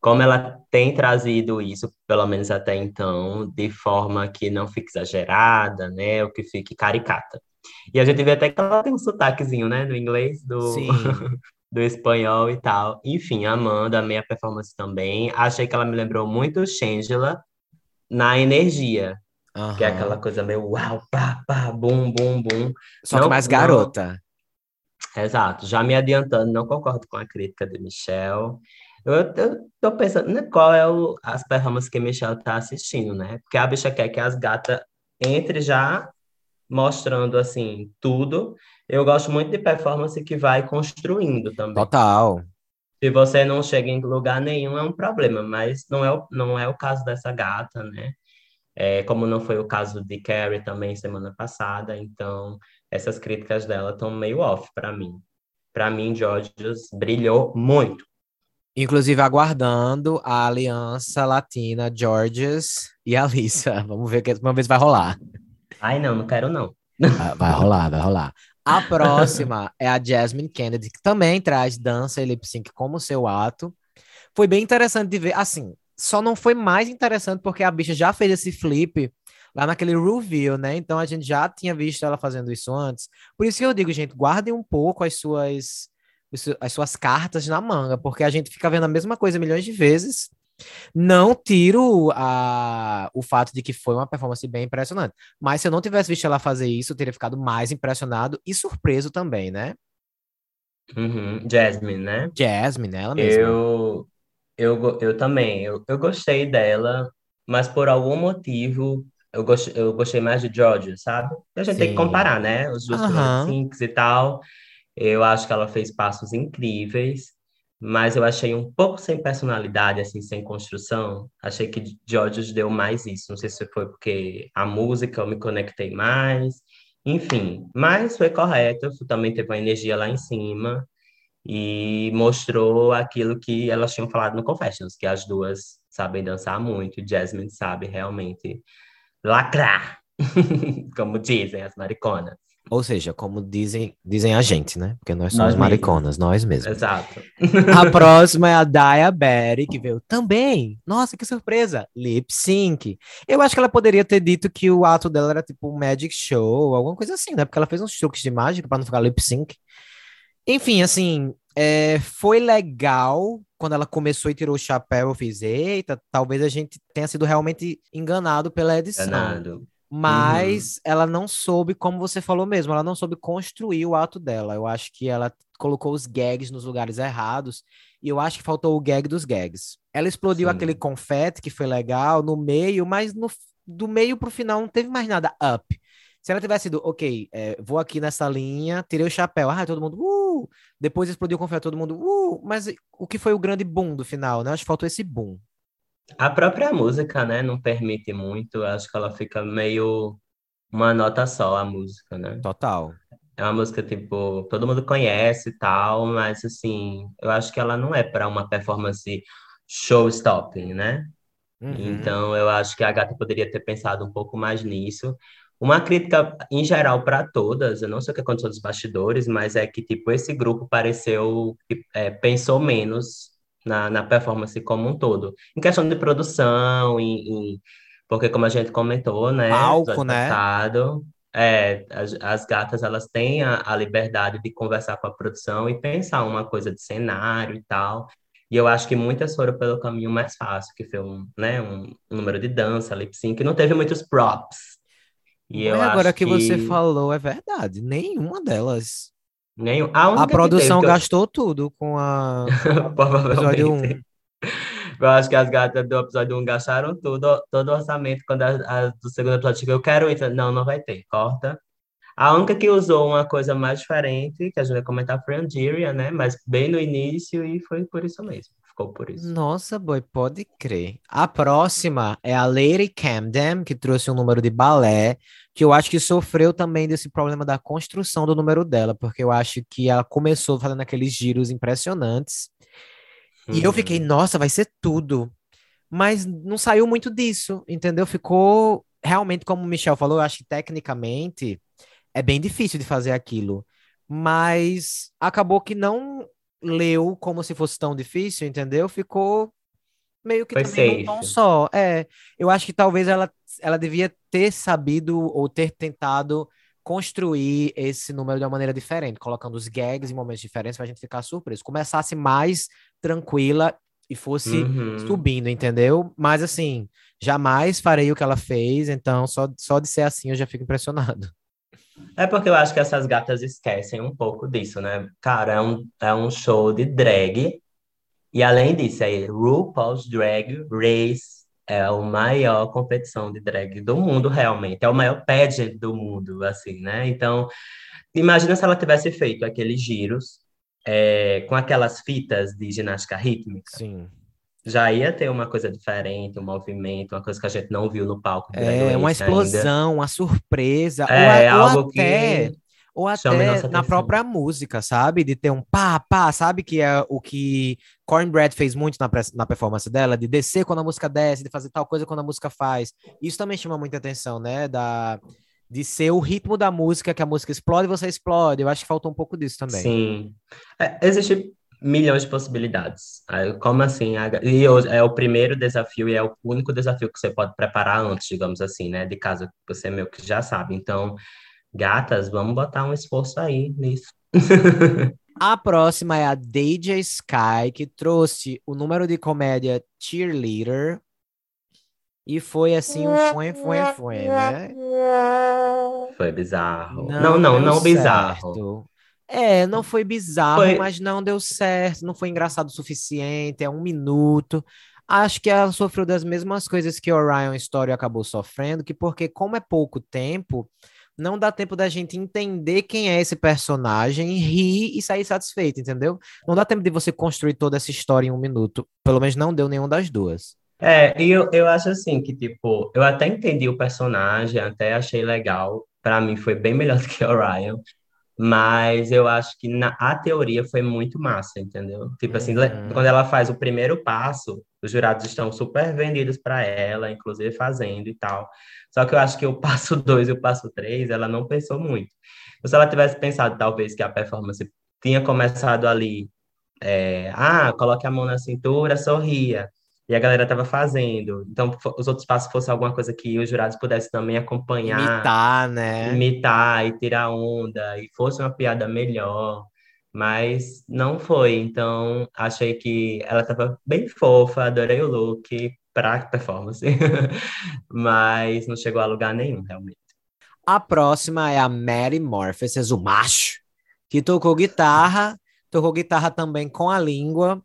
como ela tem trazido isso, pelo menos até então, de forma que não fique exagerada, né, ou que fique caricata. E a gente vê até que ela tem um sotaquezinho, né, do inglês, do, <laughs> do espanhol e tal. Enfim, Amanda, a minha performance também. Achei que ela me lembrou muito Shangela na energia, uhum. que é aquela coisa meio uau, pá, pá, bum, bum, bum. Só não, que mais garota. Não... Exato, já me adiantando, não concordo com a crítica de Michelle. Eu, tô pensando, né, qual é o, as performances que a Michelle tá assistindo, né? Porque a bicha quer que as gatas entrem já mostrando assim tudo. Eu gosto muito de performance que vai construindo também. Total. Se você não chega em lugar nenhum, é um problema, mas não é o, não é o caso dessa gata, né? É, como não foi o caso de Carrie também semana passada, então essas críticas dela estão meio off para mim. Para mim, Georgios brilhou muito. Inclusive aguardando a aliança latina Georges e Alissa. <laughs> Vamos ver que ver se vai rolar. Ai, não, não quero não. Ah, vai rolar, vai rolar. A próxima é a Jasmine Kennedy, que também traz dança e lip sync como seu ato. Foi bem interessante de ver. Assim, só não foi mais interessante porque a bicha já fez esse flip lá naquele review, né? Então a gente já tinha visto ela fazendo isso antes. Por isso que eu digo, gente, guardem um pouco as suas as suas cartas na manga, porque a gente fica vendo a mesma coisa milhões de vezes não tiro a, o fato de que foi uma performance bem impressionante. Mas se eu não tivesse visto ela fazer isso, eu teria ficado mais impressionado e surpreso também, né? Uhum. Jasmine, né? Jasmine, ela mesma. Eu, eu, eu também. Eu, eu gostei dela, mas por algum motivo eu gostei, eu gostei mais de Georgia, sabe? A gente Sim. tem que comparar, né? Os dois uhum. e tal. Eu acho que ela fez passos incríveis mas eu achei um pouco sem personalidade, assim, sem construção. Achei que George deu mais isso. Não sei se foi porque a música eu me conectei mais, enfim. Mas foi correto, também teve uma energia lá em cima e mostrou aquilo que elas tinham falado no Confessions, que as duas sabem dançar muito, Jasmine sabe realmente lacrar, <laughs> como dizem as mariconas. Ou seja, como dizem, dizem a gente, né? Porque nós somos nós mariconas, nós mesmos. Exato. A <laughs> próxima é a Daya Berry, que veio também. Nossa, que surpresa! Lip sync. Eu acho que ela poderia ter dito que o ato dela era tipo um magic show, alguma coisa assim, né? Porque ela fez uns truques de mágica para não ficar lip sync. Enfim, assim, é, foi legal quando ela começou e tirou o chapéu. Eu fiz, eita, talvez a gente tenha sido realmente enganado pela edição. Enganado mas uhum. ela não soube, como você falou mesmo, ela não soube construir o ato dela. Eu acho que ela colocou os gags nos lugares errados e eu acho que faltou o gag dos gags. Ela explodiu Sim. aquele confete que foi legal no meio, mas no, do meio pro final não teve mais nada up. Se ela tivesse sido, ok, é, vou aqui nessa linha, tirei o chapéu, ah, todo mundo, uh! Depois explodiu o confete, todo mundo, uh! Mas o que foi o grande boom do final, né? Acho que faltou esse boom. A própria música, né, não permite muito, acho que ela fica meio uma nota só, a música, né? Total. É uma música, tipo, todo mundo conhece e tal, mas, assim, eu acho que ela não é para uma performance show-stopping, né? Uhum. Então, eu acho que a Gata poderia ter pensado um pouco mais nisso. Uma crítica, em geral, para todas, eu não sei o que aconteceu dos bastidores, mas é que, tipo, esse grupo pareceu é, pensou menos na, na performance como um todo. Em questão de produção, em, em porque como a gente comentou, né? Palco, né? Passado, é, as, as, gatas elas têm a, a, liberdade de conversar com a produção e pensar uma coisa de cenário e tal. E eu acho que muitas foram pelo caminho mais fácil, que foi um, né, um, um número de dança, lip sync, que não teve muitos props. E eu agora que, que você falou, é verdade. Nenhuma delas Nenhum. A, a produção teve, gastou eu... tudo com a. <laughs> episódio 1. Eu acho que as gatas do episódio 1 gastaram tudo, todo o orçamento. Quando a, a do segundo episódio chegou, eu quero isso. Não, não vai ter, corta. A única que usou uma coisa mais diferente, que a gente vai comentar, foi a Angeria, né? Mas bem no início e foi por isso mesmo. Ficou por isso. Nossa, boy, pode crer. A próxima é a Lady Camden, que trouxe um número de balé que eu acho que sofreu também desse problema da construção do número dela, porque eu acho que ela começou fazendo aqueles giros impressionantes. Uhum. E eu fiquei, uhum. nossa, vai ser tudo. Mas não saiu muito disso, entendeu? Ficou realmente, como o Michel falou, eu acho que tecnicamente é bem difícil de fazer aquilo. Mas acabou que não leu como se fosse tão difícil, entendeu? Ficou meio que Foi também não só. É, eu acho que talvez ela, ela devia ter sabido ou ter tentado construir esse número de uma maneira diferente, colocando os gags em momentos diferentes para a gente ficar surpreso. Começasse mais tranquila e fosse uhum. subindo, entendeu? Mas assim, jamais farei o que ela fez, então só, só de ser assim eu já fico impressionado. É porque eu acho que essas gatas esquecem um pouco disso, né? Cara, é um, é um show de drag e além disso, é RuPaul's Drag Race é a maior competição de drag do mundo, realmente. É o maior pageant do mundo, assim, né? Então, imagina se ela tivesse feito aqueles giros é, com aquelas fitas de ginástica rítmica. Sim. Já ia ter uma coisa diferente, um movimento, uma coisa que a gente não viu no palco. É, uma explosão, ainda. uma surpresa. É, ou, algo ou até, que ou até na própria música, sabe? De ter um pá, pá, sabe? Que é o que Cornbread fez muito na, na performance dela, de descer quando a música desce, de fazer tal coisa quando a música faz. Isso também chama muita atenção, né? Da, de ser o ritmo da música, que a música explode e você explode. Eu acho que faltou um pouco disso também. Sim. É, existe milhões de possibilidades. Como assim? E é o primeiro desafio e é o único desafio que você pode preparar antes, digamos assim, né? De caso você meio que já sabe. Então, gatas, vamos botar um esforço aí nisso. <laughs> <laughs> A próxima é a Deja Sky, que trouxe o número de comédia Cheerleader, e foi assim um foi, foi, foi, né? Foi bizarro. Não, não, não, não bizarro. É, não foi bizarro, foi... mas não deu certo, não foi engraçado o suficiente, é um minuto. Acho que ela sofreu das mesmas coisas que Orion Story acabou sofrendo, que porque como é pouco tempo, não dá tempo da gente entender quem é esse personagem, rir e sair satisfeito, entendeu? Não dá tempo de você construir toda essa história em um minuto. Pelo menos não deu nenhum das duas. É, e eu, eu acho assim que, tipo, eu até entendi o personagem, até achei legal. Para mim foi bem melhor <laughs> do que Orion. Mas eu acho que na, a teoria foi muito massa, entendeu? Tipo assim, uhum. quando ela faz o primeiro passo, os jurados estão super vendidos para ela, inclusive fazendo e tal. Só que eu acho que o <laughs> passo dois e o passo três, ela não pensou muito. Se ela tivesse pensado, talvez, que a performance tinha começado ali, é, ah, coloque a mão na cintura, sorria e a galera estava fazendo. Então, os outros passos fossem alguma coisa que os jurados pudessem também acompanhar. Imitar, né? Imitar e tirar onda, e fosse uma piada melhor. Mas não foi. Então, achei que ela estava bem fofa, adorei o look para performance. <laughs> Mas não chegou a lugar nenhum, realmente. A próxima é a Mary Morpheus, o macho, que tocou guitarra, tocou guitarra também com a língua.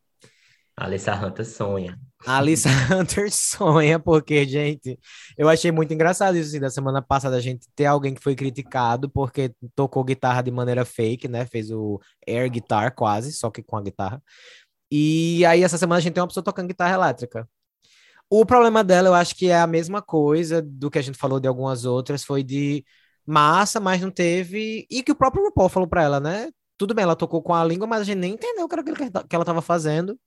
A Alissa Hunter sonha. A Alissa <laughs> Hunter sonha, porque, gente, eu achei muito engraçado isso, assim, da semana passada, a gente ter alguém que foi criticado porque tocou guitarra de maneira fake, né? Fez o air guitar quase, só que com a guitarra. E aí, essa semana, a gente tem uma pessoa tocando guitarra elétrica. O problema dela, eu acho que é a mesma coisa do que a gente falou de algumas outras, foi de massa, mas não teve. E que o próprio RuPaul falou pra ela, né? Tudo bem, ela tocou com a língua, mas a gente nem entendeu o que, era que ela estava fazendo.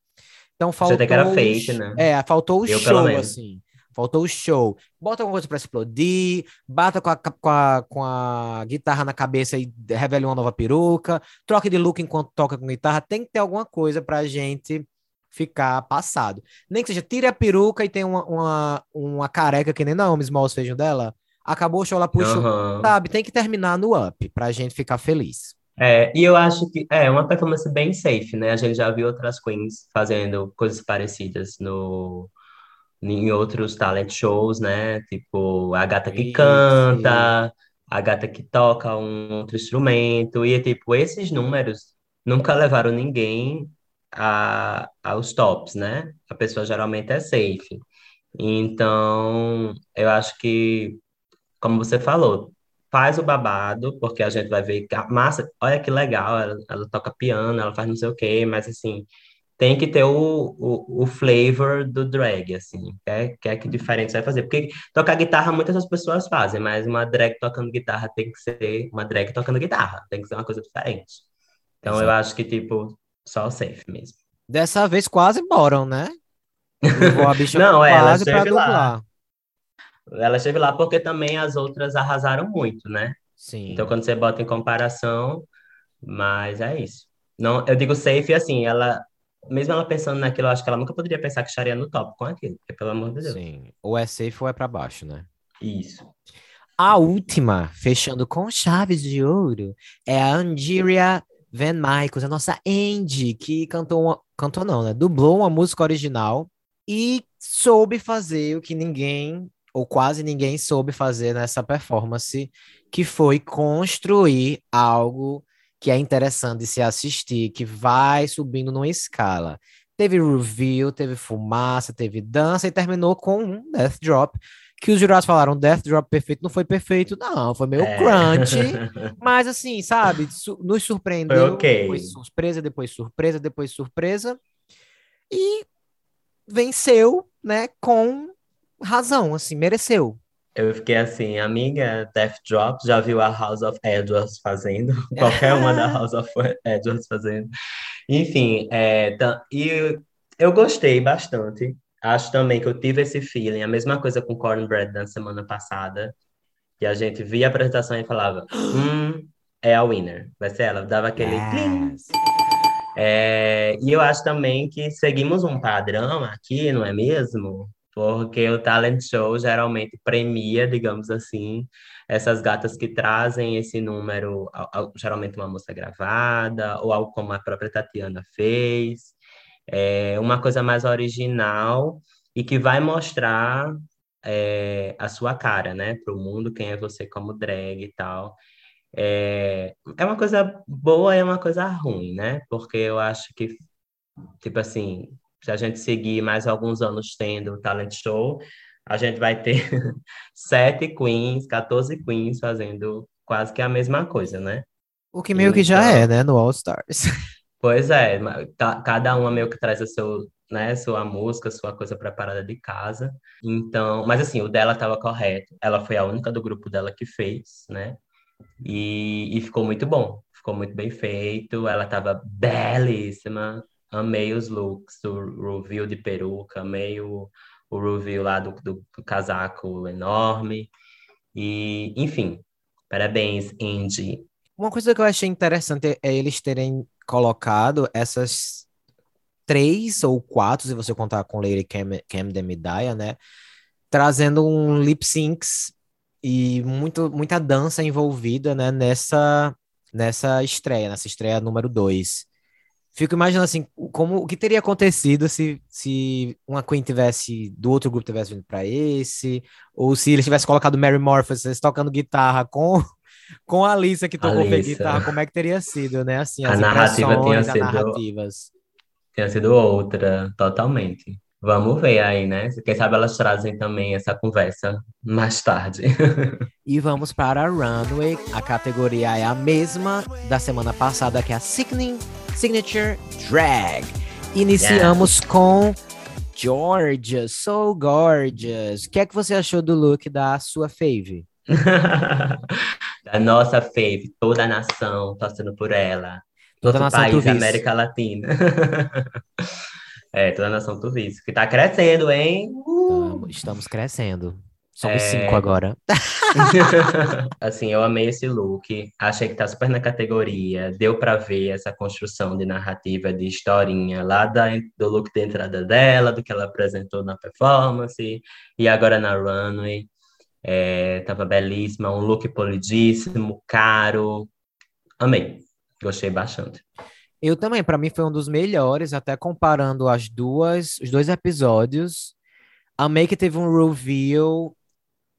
Então faltou. Você que era fake, né? É, faltou o Eu, show, assim. Faltou o show. Bota alguma coisa para explodir, bata com a, com, a, com a guitarra na cabeça e revele uma nova peruca, troque de look enquanto toca com guitarra. Tem que ter alguma coisa pra gente ficar passado. Nem que seja, tire a peruca e tem uma, uma, uma careca que nem Naomi Smalls fez dela. Acabou o show, ela puxou. Uhum. Sabe, tem que terminar no up pra gente ficar feliz. É, e eu acho que é uma performance bem safe, né? A gente já viu outras queens fazendo coisas parecidas no, em outros talent shows, né? Tipo, a gata que canta, a gata que toca um outro instrumento. E, tipo, esses números nunca levaram ninguém a, aos tops, né? A pessoa geralmente é safe. Então, eu acho que, como você falou, faz o babado, porque a gente vai ver que a massa, olha que legal, ela, ela toca piano, ela faz não sei o quê, mas assim, tem que ter o, o, o flavor do drag, assim, que é, que é que diferente você vai fazer. Porque tocar guitarra muitas das pessoas fazem, mas uma drag tocando guitarra tem que ser uma drag tocando guitarra, tem que ser uma coisa diferente. Então Exato. eu acho que, tipo, só o safe mesmo. Dessa vez quase moram, né? <laughs> não, quase ela pra dublar. Ela esteve lá porque também as outras arrasaram muito, né? Sim. Então, quando você bota em comparação, mas é isso. Não, eu digo safe assim, ela, mesmo ela pensando naquilo, eu acho que ela nunca poderia pensar que estaria no top com aquilo, porque, pelo amor de Deus. Sim, ou é safe ou é para baixo, né? Isso. A última, fechando com chaves de ouro, é a Angeria Van Michaels, a nossa Andy, que cantou, uma, cantou não, né? Dublou uma música original e soube fazer o que ninguém ou quase ninguém soube fazer nessa performance, que foi construir algo que é interessante de se assistir, que vai subindo numa escala. Teve review, teve fumaça, teve dança e terminou com um Death Drop. Que os jurados falaram, Death Drop perfeito, não foi perfeito, não, foi meio É. crunch, <laughs> mas assim, sabe, nos surpreendeu, Foi ok. depois surpresa, depois surpresa, depois surpresa, e venceu, né, com razão, assim, mereceu. Eu fiquei assim, amiga, Death Drop, já viu a House of Edwards fazendo? <laughs> Qualquer uma da House of Edwards fazendo. Enfim, é, e eu gostei bastante. Acho também que eu tive esse feeling, a mesma coisa com Cornbread na semana passada, que a gente via a apresentação e falava, hum, é a winner, vai ser ela, dava aquele. Yes. É, e eu acho também que seguimos um padrão aqui, não é mesmo? Porque o talent show geralmente premia, digamos assim, essas gatas que trazem esse número, geralmente uma moça gravada, ou algo como a própria Tatiana fez, é, uma coisa mais original e que vai mostrar é, a sua cara, né, para o mundo, quem é você como drag e tal. É, é uma coisa boa e é uma coisa ruim, né? Porque eu acho que, tipo assim, se a gente seguir mais alguns anos tendo o talent show, a gente vai ter <laughs> sete queens, 14 queens fazendo quase que a mesma coisa, né? O que meio que já Então- é, né, no All Stars. <laughs> Pois é, cada uma meio que traz o seu, né, sua música, sua coisa preparada de casa. Então, mas assim, o dela estava correto. Ela foi a única do grupo dela que fez, né? E, e ficou muito bom, ficou muito bem feito. Ela estava belíssima. Amei os looks, o review de peruca, amei o, o review lá do, do, do casaco enorme. E, enfim, parabéns, Angie. Uma coisa que eu achei interessante é eles terem colocado essas três ou quatro, se você contar com Lady Cam, Camden né? Trazendo um lip syncs e muito, muita dança envolvida, né? Nessa, nessa estreia, nessa estreia número dois. Fico imaginando assim, como o que teria acontecido se, se uma Queen tivesse, do outro grupo tivesse vindo para esse, ou se eles tivessem colocado Mary Morpheus tocando guitarra com <laughs> com a Alissa que tocou Alissa. guitarra, como é que teria sido, né? Assim, A as narrativa impressões, tinha as sido- narrativas. Tinha sido outra, totalmente. Vamos ver aí, né? Quem sabe elas trazem também essa conversa mais tarde. <laughs> E vamos para a Runway. A categoria é a mesma da semana passada, que é a Signing, Signature Drag. Iniciamos com Georgia, So Gorgeous. O que é que você achou do look da sua fave? <laughs> da nossa fave, toda a nação torcendo por ela. Toda a nação país, Tuvis. América Latina. <laughs> é, toda a nação Tuvis, que tá crescendo, hein? Tamo- estamos crescendo. Somos É. cinco agora. <laughs> assim, eu amei esse look, achei que tá super na categoria, deu pra ver essa construção de narrativa, de historinha lá da, do look de entrada dela, do que ela apresentou na performance, e agora na runway. É, tava belíssima, um look polidíssimo, caro. Amei, gostei bastante. Eu também, pra mim foi um dos melhores, até comparando as duas, os dois episódios. Amei que teve um reveal.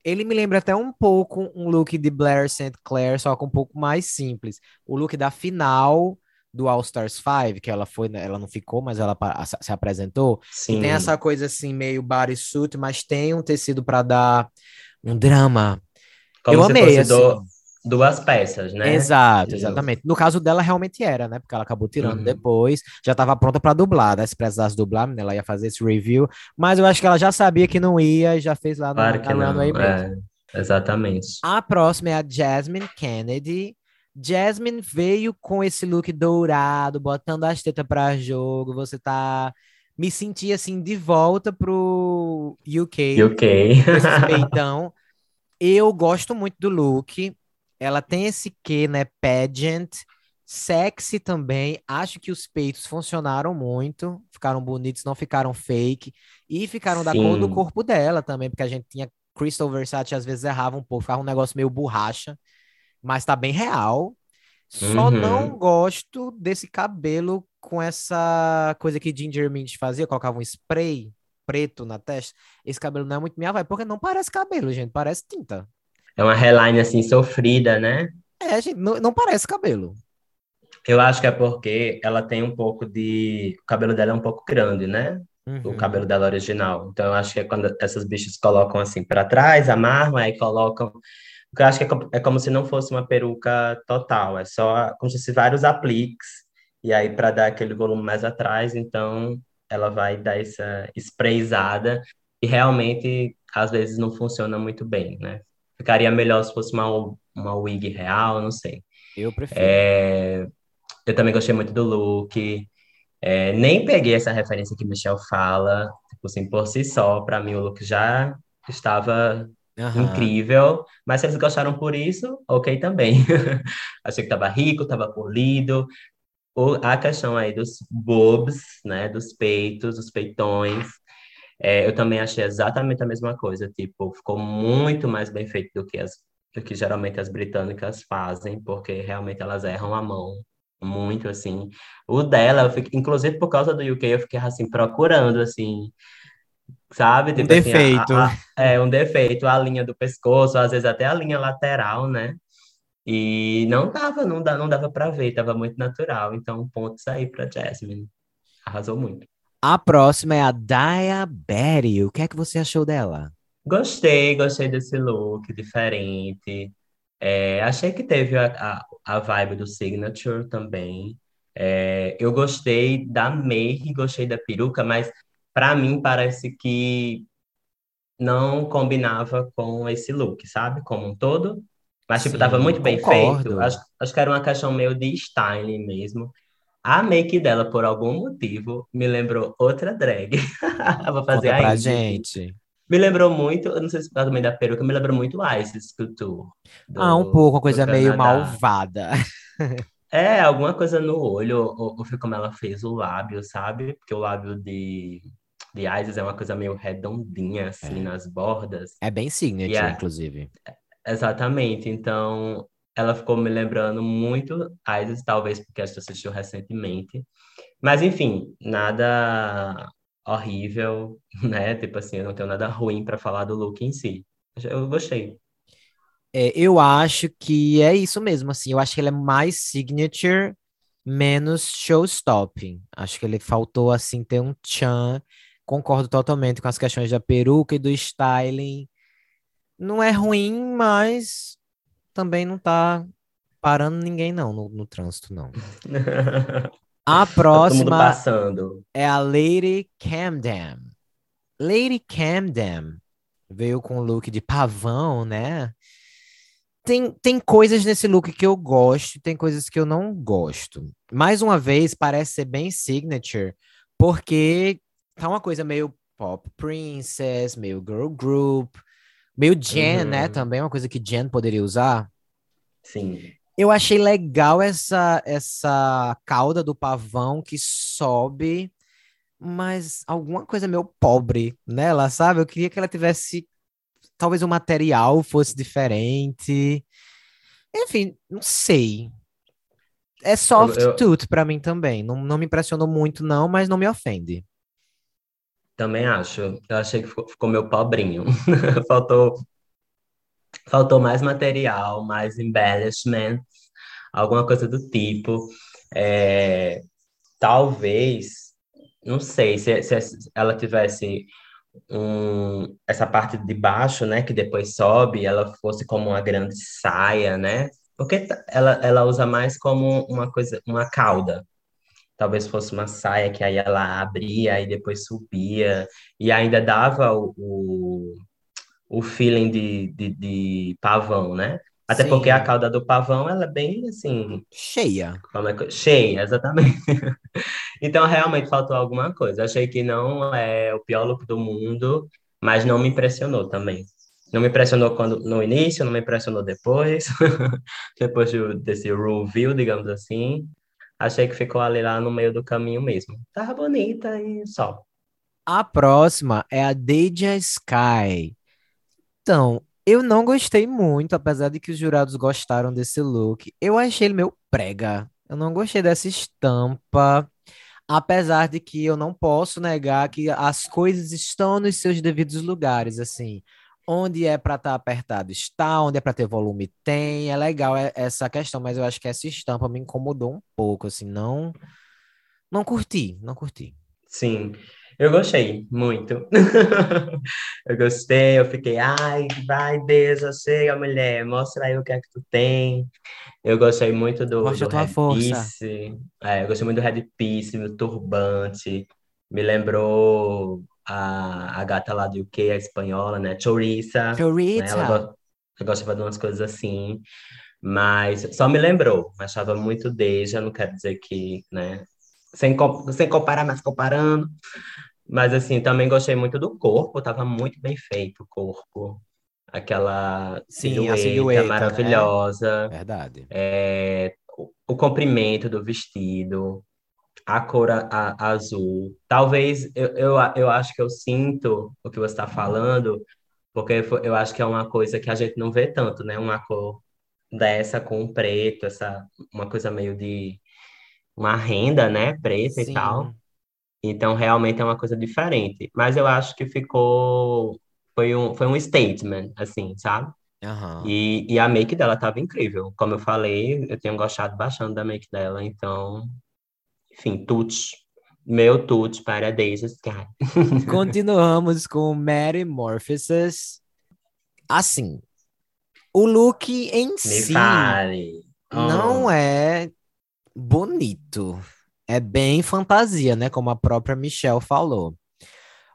Ele me lembra até um pouco um look de Blair St. Clair, só que um pouco mais simples. O look da final do All Stars 5, que ela foi, né, ela não ficou, mas ela se se apresentou. Sim, tem essa coisa assim meio bodysuit, mas tem um tecido pra dar um drama. como eu amei, assim. do- duas peças, né? Exato, exatamente. No caso dela, realmente era, né? Porque ela acabou tirando Uhum. depois. Já estava pronta para dublar, né? Se precisasse dublar, né, ela ia fazer esse review. Mas eu acho que ela já sabia que não ia e já fez lá no, Claro que não, runway mesmo. é, exatamente. A próxima é a Jasmine Kennedy. Jasmine veio com esse look dourado, botando as tetas para jogo. Você tá. Me senti assim de volta pro UK. UK. peitão. Eu gosto muito do look. Ela tem esse quê, né? Pageant. Sexy também. Acho que os peitos funcionaram muito. Ficaram bonitos, não ficaram fake. E ficaram da cor do Sim. corpo dela também, porque a gente tinha Crystal Versace, às vezes errava um pouco, ficava um negócio meio borracha. Mas tá bem real. Só Uhum. não gosto desse cabelo com essa coisa que Ginger Mint fazia, colocava um spray preto na testa. Esse cabelo não é muito minha vibe, porque não parece cabelo, gente, parece tinta. É uma hairline assim sofrida, né? É, gente, não, não parece cabelo. Eu acho que é porque ela tem um pouco de. O cabelo dela é um pouco grande, né? O Uhum. cabelo dela original. Então, eu acho que é quando essas bichas colocam assim para trás, amarram, aí colocam. Porque eu acho que é como, é como se não fosse uma peruca total, é só como se fosse vários apliques, e aí para dar aquele volume mais atrás, então ela vai dar essa sprayzada, e realmente às vezes não funciona muito bem, né? Ficaria melhor se fosse uma, uma wig real, não sei. Eu prefiro. É, eu também gostei muito do look. É, nem peguei essa referência que Michelle fala, tipo assim, por si só, para mim o look já estava Aham. incrível, mas se eles gostaram por isso, ok também. <laughs> Achei que estava rico, estava polido. O, a questão aí dos boobs, né, dos peitos, dos peitões, é, eu também achei exatamente a mesma coisa, tipo, ficou muito mais bem feito do que as do que geralmente as britânicas fazem, porque realmente elas erram a mão muito assim. O dela, fiquei, inclusive por causa do UK, eu fiquei assim procurando assim, sabe? Um Tipo assim, a, defeito. a, a- é um defeito, a linha do pescoço, às vezes até a linha lateral, né? E não dava, não dava, não dava para ver, tava muito natural. Então, pontos aí para Jasmine. Arrasou muito. A próxima é a Diabetes. O que é que você achou dela? Gostei, gostei desse look diferente. É, achei que teve a, a, a vibe do Signature também. É, eu gostei da make, gostei da peruca, mas para mim parece que não combinava com esse look, sabe? Como um todo. Mas, tipo, tava Sim, muito bem feito. concordo. Acho, acho que era uma questão meio de styling mesmo. A make dela, por algum motivo, me lembrou outra drag. <laughs> Vou fazer Conta a pra gente. Me lembrou muito, eu não sei se causa também da peruca, me lembrou muito Isis Couture, Ah, um pouco, do, uma do coisa meio malvada. <laughs> É, alguma coisa no olho, ou, ou foi como ela fez o lábio, sabe? Porque o lábio de, de Isis é uma coisa meio redondinha, assim, É, nas bordas. é bem signature, é, inclusive. exatamente, então ela ficou me lembrando muito Isis, talvez porque a gente assistiu recentemente. Mas, enfim, nada horrível, <laughs> né? Tipo assim, eu não tenho nada ruim para falar do look em si. Eu gostei. É, eu acho que é isso mesmo, assim. Eu acho que ele é mais signature, menos showstopping. Acho que ele faltou, assim, ter um tchan. Concordo totalmente com as questões da peruca e do styling. Não é ruim, mas também não tá parando ninguém, não, no, no trânsito, não. <laughs> A Tá próxima passando. é a Lady Camden. Lady Camden veio com o look de pavão, né? Tem, tem coisas nesse look que eu gosto, tem coisas que eu não gosto. Mais uma vez, parece ser bem signature, porque tá uma coisa meio pop princess, meio girl group, meio Jen, né? Uhum, Também uma coisa que Jen poderia usar. sim. Eu achei legal essa essa cauda do pavão que sobe, mas alguma coisa meio pobre nela, sabe? Eu queria que ela tivesse, talvez o material fosse diferente. Enfim, não sei. É Eu, soft eu tooth pra mim também. Não, não me impressionou muito, não, mas não me ofende. Também acho. Eu achei que ficou, ficou meio pobrinho. <laughs> Faltou, faltou mais material, mais embellishment, alguma coisa do tipo. É, talvez, não sei, se, se ela tivesse um, essa parte de baixo, né, que depois sobe, ela fosse como uma grande saia, né? Porque ela, ela usa mais como uma coisa, uma cauda. Talvez fosse uma saia que aí ela abria e depois subia e ainda dava o, o, o feeling de, de, de pavão, né? Até porque a Sim, cauda do pavão, ela é bem assim, cheia. é cheia, exatamente. <laughs> Então, realmente faltou alguma coisa. Achei que não é o pior look do mundo, mas não me impressionou também. Não me impressionou quando no início, não me impressionou depois, <laughs> depois desse review, digamos assim. Achei que ficou ali lá no meio do caminho mesmo. Tava bonita e só. A próxima é a Deja Sky. Então, eu não gostei muito, apesar de que os jurados gostaram desse look. Eu achei ele meio prega. Eu não gostei dessa estampa. Apesar de que eu não posso negar que as coisas estão nos seus devidos lugares, assim. Onde é para estar tá apertado está, onde é para ter volume tem. É legal essa questão, mas eu acho que essa estampa me incomodou um pouco, assim, não não curti, não curti. Sim. Eu gostei muito. <laughs> eu gostei, eu fiquei, ai, vai, Deus, chega, mulher, mostra aí o que é que tu tem. Eu gostei muito do, Mostra do tua Red força. Piece. É, eu gostei muito do Red Piece, do turbante. Me lembrou a, a gata lá do UK, a espanhola, né? Choriza. Né? Ela, go- ela gostava de umas coisas assim. Mas só me lembrou. Achava muito Deja, não quero dizer que, né? Sem, sem comparar, mas comparando. Mas assim, também gostei muito do corpo, tava muito bem feito o corpo. Aquela Sim, a silhueta silhueta, né? maravilhosa, Verdade. é, o comprimento do vestido, a cor a- a- azul. Talvez eu, eu, eu acho que eu sinto o que você está falando, porque eu acho que é uma coisa que a gente não vê tanto, né? Uma cor dessa com preto, essa uma coisa meio de uma renda, né? Preta e tal. Sim. Então, realmente é uma coisa diferente. Mas eu acho que ficou. Foi um, foi um statement, assim, sabe? Aham. E, e a make dela tava incrível. Como eu falei, eu tenho gostado bastante da make dela. Então, enfim, tuts. Meu tuts para Daisy Sky. Continuamos com Mary Morphosis. Assim, o look em Me si fale. não Ah, é bonito. É bem fantasia, né? Como a própria Michelle falou.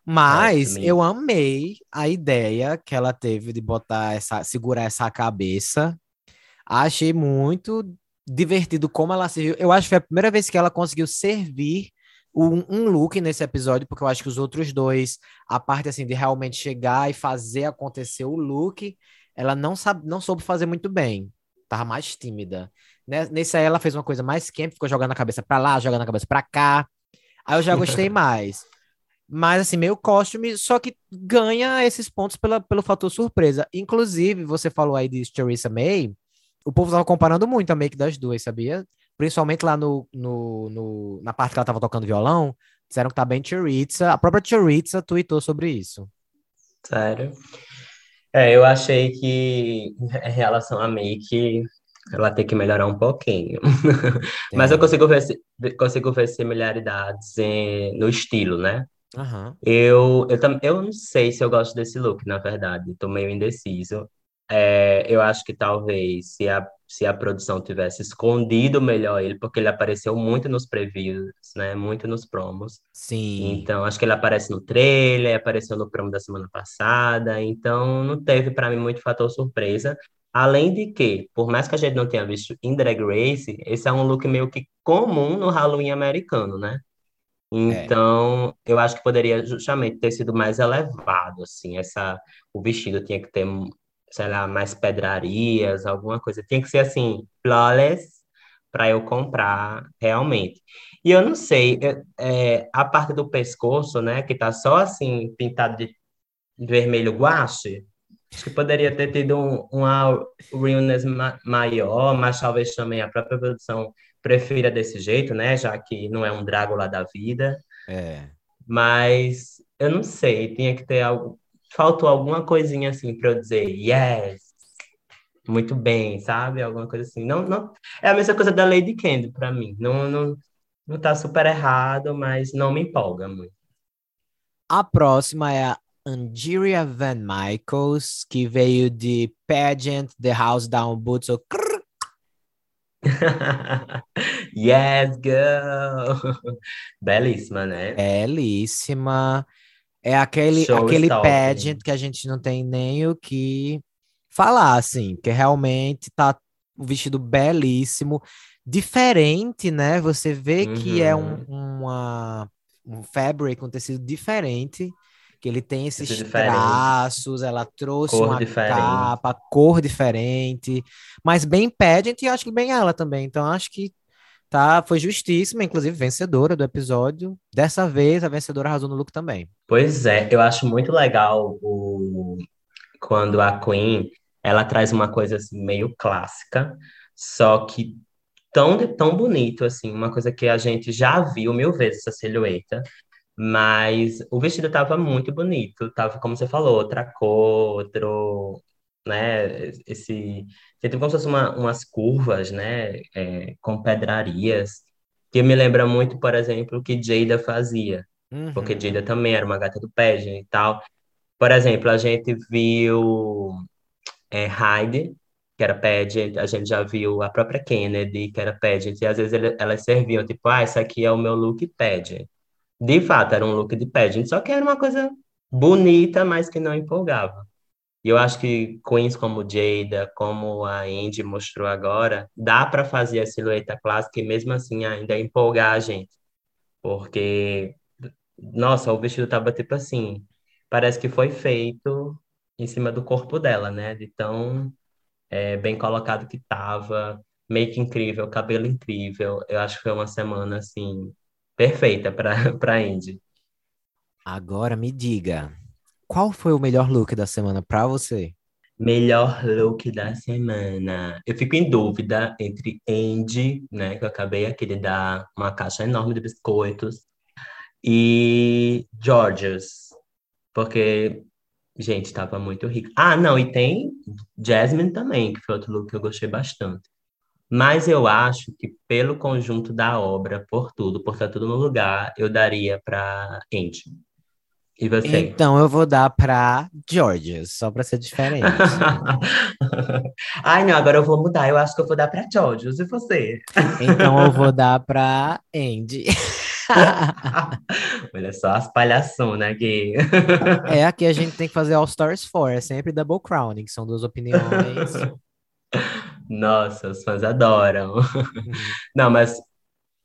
Mas eu me. amei a ideia que ela teve de botar essa, segurar essa cabeça. Achei muito divertido como ela serviu. Eu acho que foi a primeira vez que ela conseguiu servir um, um look nesse episódio, porque eu acho que os outros dois, a parte assim de realmente chegar e fazer acontecer o look, ela não sabe, não soube fazer muito bem. Tava mais tímida. Né? Nesse aí ela fez uma coisa mais camp, ficou jogando a cabeça pra lá, jogando a cabeça pra cá. Aí eu já gostei <laughs> mais. Mas assim, meio costume, só que ganha esses pontos pela, pelo fator surpresa. Inclusive, você falou aí de Theresa May, o povo tava comparando muito a make das duas, sabia? Principalmente lá no, no, no- na parte que ela tava tocando violão, disseram que tá bem Theresa. A própria Theresa tweetou sobre isso. Sério. É, eu achei que em relação à make, ela tem que melhorar um pouquinho. <laughs> Mas eu consigo ver, consigo ver similaridades em- no estilo, né? Aham. Eu, eu, tam- eu não sei se eu gosto desse look, na verdade. Tô meio indeciso. É, eu acho que talvez se a, se a produção tivesse escondido melhor ele, porque ele apareceu muito nos previews, né? Muito nos promos. Sim. Então, acho que ele aparece no trailer, apareceu no promo da semana passada. Então, não teve para mim muito fator surpresa. Além de que, por mais que a gente não tenha visto em Drag Race, esse é um look meio que comum no Halloween americano, né? É. Então, eu acho que poderia justamente ter sido mais elevado, assim, essa, o vestido tinha que ter, sei lá, mais pedrarias, alguma coisa. Tinha que ser, assim, flawless para eu comprar realmente. E eu não sei, eu- é, a parte do pescoço, né, que tá só, assim, pintado de vermelho guache, acho que poderia ter tido um, uma realness ma maior, mas talvez também a própria produção prefira desse jeito, né, já que não é um Drácula da vida. É. Mas eu não sei, tinha que ter algo. Faltou alguma coisinha assim para eu dizer, yes, muito bem, sabe? Alguma coisa assim. Não, não... É a mesma coisa da Lady Candy para mim. Não, não, não tá super errado, mas não me empolga muito. A próxima é a Angeria Van Michaels, que veio de Pageant, The House Down Boots. ou. <laughs> Yes, girl! <laughs> Belíssima, né? Belíssima. É aquele, Show aquele pageant que a gente não tem nem o que falar, assim, que realmente tá o vestido belíssimo, diferente, né? Você vê que é um, Uhum. uma, um fabric, um tecido diferente, que ele tem esses Tecido diferente. traços, ela trouxe Cor uma diferente. capa, cor diferente, mas bem pageant e acho que bem ela também. Então acho que tá, foi justíssima, inclusive vencedora do episódio. Dessa vez a vencedora arrasou no look também. Pois é, eu acho muito legal o... quando a Queen ela traz uma coisa assim, meio clássica, só que tão, tão bonito, assim, uma coisa que a gente já viu mil vezes essa silhueta, Mas o vestido tava muito bonito, tava, como você falou, outra cor, outro, né, esse... Tem como se fosse uma, umas curvas, né, é, com pedrarias, que me lembra muito, por exemplo, o que Jada fazia, porque Uhum. Jada também era uma gata do pageant e tal. Por exemplo, a gente viu é, Hyde, que era pageant, a gente já viu a própria Kennedy, que era pageant, e às vezes ele- elas serviam, tipo, ah, esse aqui é o meu look pageant. De fato, era um look de pageant, só que era uma coisa bonita, mas que não empolgava. E eu acho que queens como Jada, como a Andy mostrou agora, dá para fazer a silhueta clássica e mesmo assim ainda empolgar a gente. Porque, nossa, o vestido tava tipo assim, parece que foi feito em cima do corpo dela, né? De tão é, bem colocado que tava, make incrível, cabelo incrível. Eu acho que foi uma semana assim perfeita para <laughs> Andy. Agora me diga, qual foi o melhor look da semana pra você? Melhor look da semana. Eu fico em dúvida entre Andy, né, que eu acabei aqui de dar uma caixa enorme de biscoitos, e Georges, porque, gente, tava muito rico. Ah, não, e tem Jasmine também, que foi outro look que eu gostei bastante. Mas eu acho que pelo conjunto da obra, por tudo, por estar tudo no lugar, eu daria para Andy. E você? Então eu vou dar pra Georgia, só pra ser diferente. <laughs> Ai, não, agora eu vou mudar. Eu acho que eu vou dar para Georges. E você? Então eu vou dar pra Andy. <laughs> Olha só as palhaçonas aqui. <laughs> É, aqui a gente tem que fazer All Stars 4, é sempre double crowning, que são duas opiniões. Nossa, os fãs adoram. Uhum. Não, mas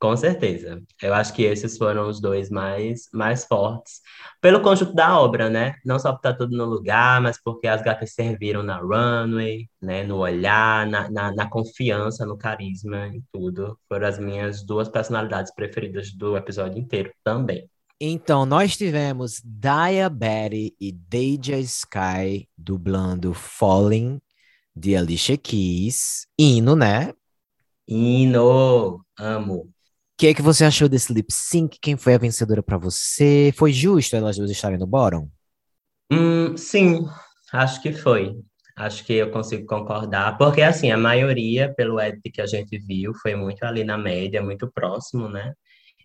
com certeza. Eu acho que esses foram os dois mais, mais fortes. Pelo conjunto da obra, né? Não só por estar tudo no lugar, mas porque as gatas serviram na runway, né? No olhar, na, na, na confiança, no carisma e tudo. Foram as minhas duas personalidades preferidas do episódio inteiro também. Então, nós tivemos Daya Betty e Deja Sky dublando Falling de Alicia Keys, hino, né? Hino, amo. Que que você achou desse lip sync? Quem foi a vencedora pra você? Foi justo elas duas estarem no bottom? Hum, sim, acho que foi. Acho que eu consigo concordar, porque assim, a maioria, pelo edit que a gente viu, foi muito ali na média, muito próximo, né?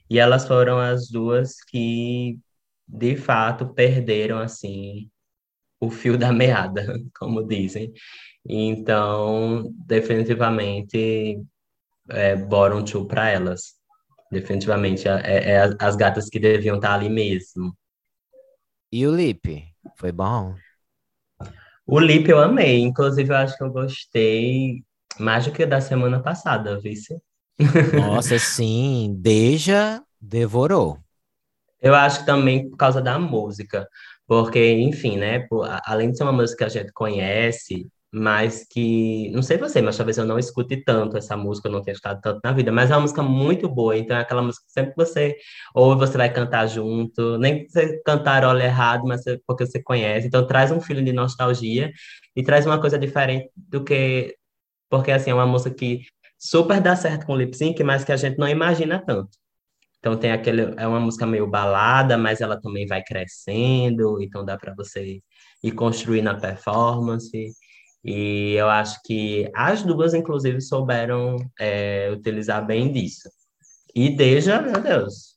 E elas foram as duas que, de fato, perderam, assim, o fio da meada, <laughs> como dizem. Então, definitivamente, é bottom two para elas. Definitivamente, é, é é as gatas que deviam estar ali mesmo. E o lip? Foi bom? O Lip eu amei, inclusive eu acho que eu gostei mais do que da semana passada, vice? Nossa, <laughs> sim, Deja devorou. Eu acho que também por causa da música, porque, enfim, né, a- além de ser uma música que a gente conhece, mas que, não sei você, mas talvez eu não escute tanto essa música, eu não tenha escutado tanto na vida, mas é uma música muito boa, então é aquela música que sempre você ouve, você vai cantar junto, nem que cantar olha errado, mas você- porque você conhece, então traz um feeling de nostalgia e traz uma coisa diferente do que, porque, assim, é uma música que super dá certo com lip sync, mas que a gente não imagina tanto. Então tem aquele, é uma música meio balada, mas ela também vai crescendo, então dá para você ir construindo a performance. E eu acho que as duas, inclusive, souberam é, utilizar bem disso. E Deja, meu Deus,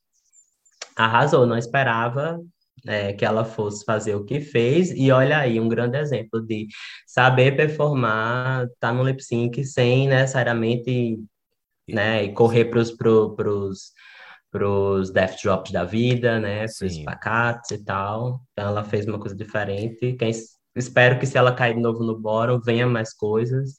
arrasou, não esperava é, que ela fosse fazer o que fez. E olha aí, um grande exemplo de saber performar, tá no lip sync sem necessariamente né, correr para os pro, pros, pros death drops da vida, né, para os pacates e tal. Então ela fez uma coisa diferente. Quem, espero que se ela cair de novo no bottom, venha mais coisas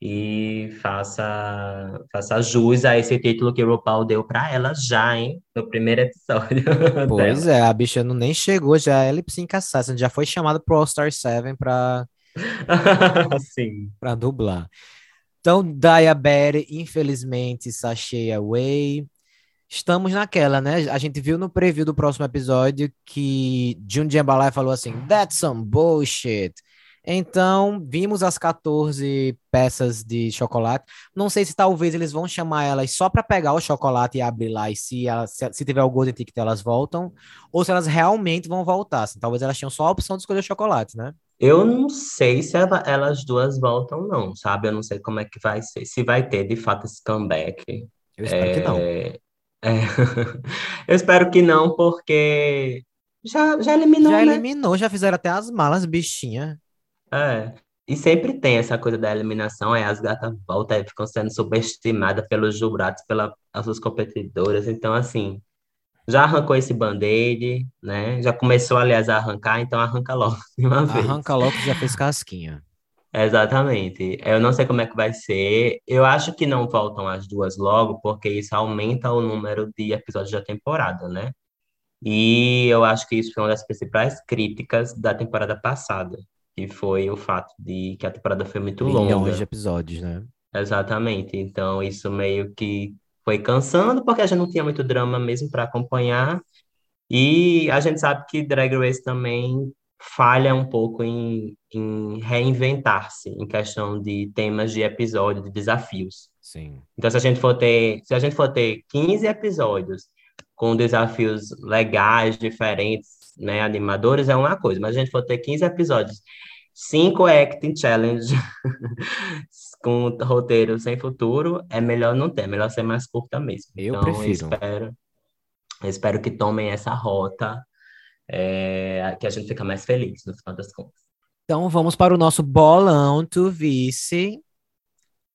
e faça, faça jus a esse título que o RuPaul deu para ela já, hein, no primeiro episódio <laughs> Pois dela. é, a bicha não nem chegou, já é lip sync assassin, já foi chamada pro All Star 7 pra, <laughs> Sim. pra dublar. Então, Daya Betty, infelizmente, sachê away. Estamos naquela, né? A gente viu no preview do próximo episódio que Jun Jambalaya falou assim: That's some bullshit. Então, vimos as 14 peças de chocolate. Não sei se talvez eles vão chamar elas só para pegar o chocolate e abrir lá, e se, se, se, tiver o Golden Ticket elas voltam, ou se elas realmente vão voltar. Assim, talvez elas tinham só a opção de escolher chocolate, né? Eu não sei se ela, elas duas voltam, não, sabe? Eu não sei como é que vai ser. Se vai ter, de fato, esse comeback. Eu espero é... que não. É... Eu espero que não, porque já, já eliminou, Já né? eliminou, já fizeram até as malas, bichinha. É. E sempre tem essa coisa da eliminação, aí as gatas voltam e ficam sendo subestimadas pelos jurados, pelas suas competidoras. Então, assim, já arrancou esse band-aid, né? Já começou, aliás, a arrancar, então arranca logo de uma vez. Arranca logo que já fez casquinha. Exatamente. Eu não sei como é que vai ser. Eu acho que não voltam as duas logo, porque isso aumenta o número de episódios da temporada, né? E eu acho que isso foi uma das principais críticas da temporada passada que foi o fato de que a temporada foi muito Milhões longa. de episódios, né? Exatamente. Então, isso meio que foi cansando, porque a gente não tinha muito drama mesmo para acompanhar. E a gente sabe que Drag Race também falha um pouco em, em reinventar-se em questão de temas de episódio, de desafios. Sim. Então, se a gente for ter, se a gente for ter 15 episódios com desafios legais, diferentes, né, animadores, é uma coisa, mas a gente for ter 15 episódios cinco acting challenge <laughs> com roteiro sem futuro, é melhor não ter, é melhor ser mais curta mesmo. Eu então, prefiro. Eu espero, eu espero que tomem essa rota, é, que a gente fica mais feliz no final das contas. Então vamos para o nosso bolão to vice.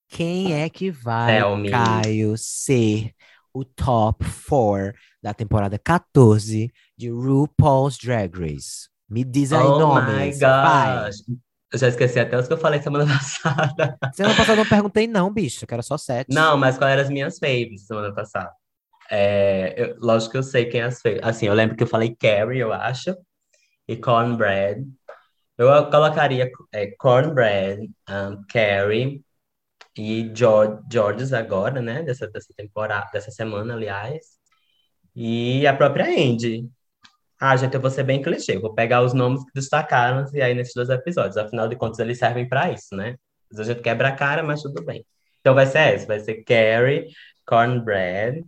Quem é que vai, Caio, ser o top 4 da temporada 14 de RuPaul's Drag Race? Me diz aí oh nomes. Vai. Eu já esqueci até os que eu falei semana <laughs> passada. Semana passada eu não perguntei, não, bicho. Que era só sete. Não, mas qual eram as minhas faves semana passada? É, eu, lógico que eu sei quem as faves. Assim, eu lembro que eu falei Carrie, eu acho, e Cornbread. Eu colocaria é, Cornbread, um, Carrie e George, Georges agora, né? Dessa, dessa temporada, dessa semana, aliás. E a própria Andy. Ah, gente, eu vou ser bem clichê. Vou pegar os nomes que destacaram e aí nesses dois episódios. Afinal de contas, eles servem para isso, né? A gente quebra a cara, mas tudo bem. Então vai ser essa, vai ser Carrie, Cornbread,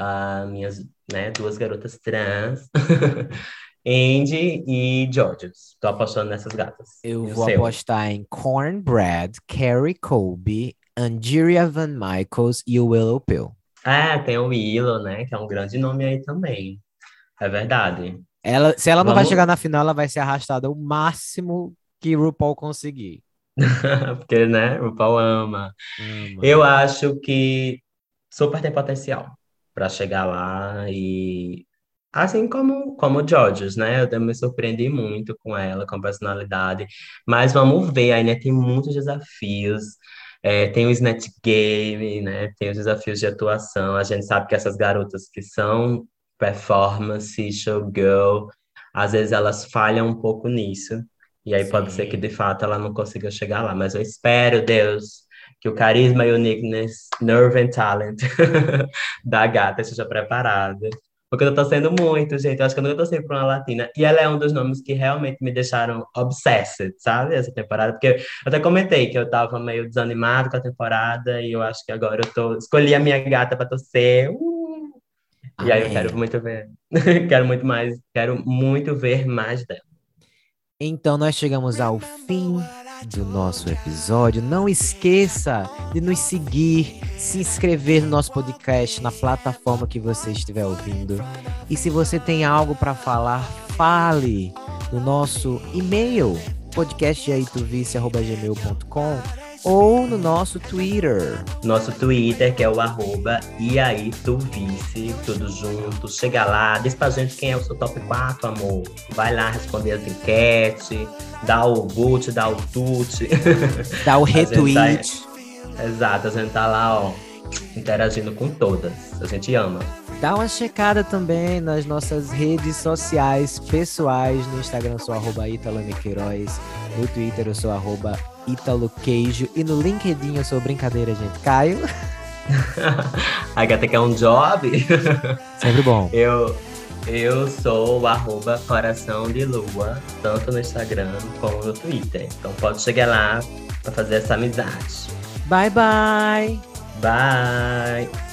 uh, minhas né, duas garotas trans, <laughs> Andy e Georges. Tô apostando nessas gatas. Eu vou seu? apostar em Cornbread, Carrie Colby, Angeria Van Michaels e o Willow Pill. Ah, tem o Willow, né? Que é um grande nome aí também. É verdade. Ela, se ela não Vamos... vai chegar na final, ela vai ser arrastada o máximo que RuPaul conseguir. <laughs> Porque, né, RuPaul ama. ama. Eu acho que super tem potencial para chegar lá e assim como como Georges, né? Eu me surpreendi muito com ela, com a personalidade. Mas vamos ver, ainda tem muitos desafios. É, tem o Snatch Game, né? Tem os desafios de atuação. A gente sabe que essas garotas que são performance, showgirl, às vezes elas falham um pouco nisso. E aí Sim. pode ser que de fato ela não consiga chegar lá. Mas eu espero, Deus, que o carisma, uniqueness, nerve and talent <laughs> da gata esteja preparada. Porque eu tô torcendo muito, gente. Eu acho que eu nunca torci pra uma latina. E ela é um dos nomes que realmente me deixaram obsessed, sabe? Essa temporada. Porque eu até comentei que eu tava meio desanimado com a temporada. E eu acho que agora eu tô... Escolhi a minha gata pra torcer. Uh! E aí eu quero muito ver. <laughs> quero muito mais. Quero muito ver mais dela. Então nós chegamos ao fim do nosso episódio. Não esqueça de nos seguir, se inscrever no nosso podcast na plataforma que você estiver ouvindo. E se você tem algo para falar, fale no nosso e-mail podcastaituvice.gmail.com ou no nosso Twitter. Nosso Twitter, que é o arroba e aí tu vice, tudo junto. Chega lá, diz pra gente quem é o seu top 4, amor. Vai lá responder as enquetes, dá o boot, dá o tut. <laughs> Dá o retweet. Tá, exato, a gente tá lá, ó, interagindo com todas. A gente ama. Dá uma checada também nas nossas redes sociais pessoais. No Instagram eu sou arroba Italo Queiroz. No Twitter eu sou arroba Ítalo Queijo. E no LinkedIn eu sou brincadeira, gente. Caio. <laughs> A gata quer um job. <laughs> Sempre bom. Eu, Eu sou o arroba coração de lua, tanto no Instagram como no Twitter. Então pode chegar lá para fazer essa amizade. Bye, bye! Bye!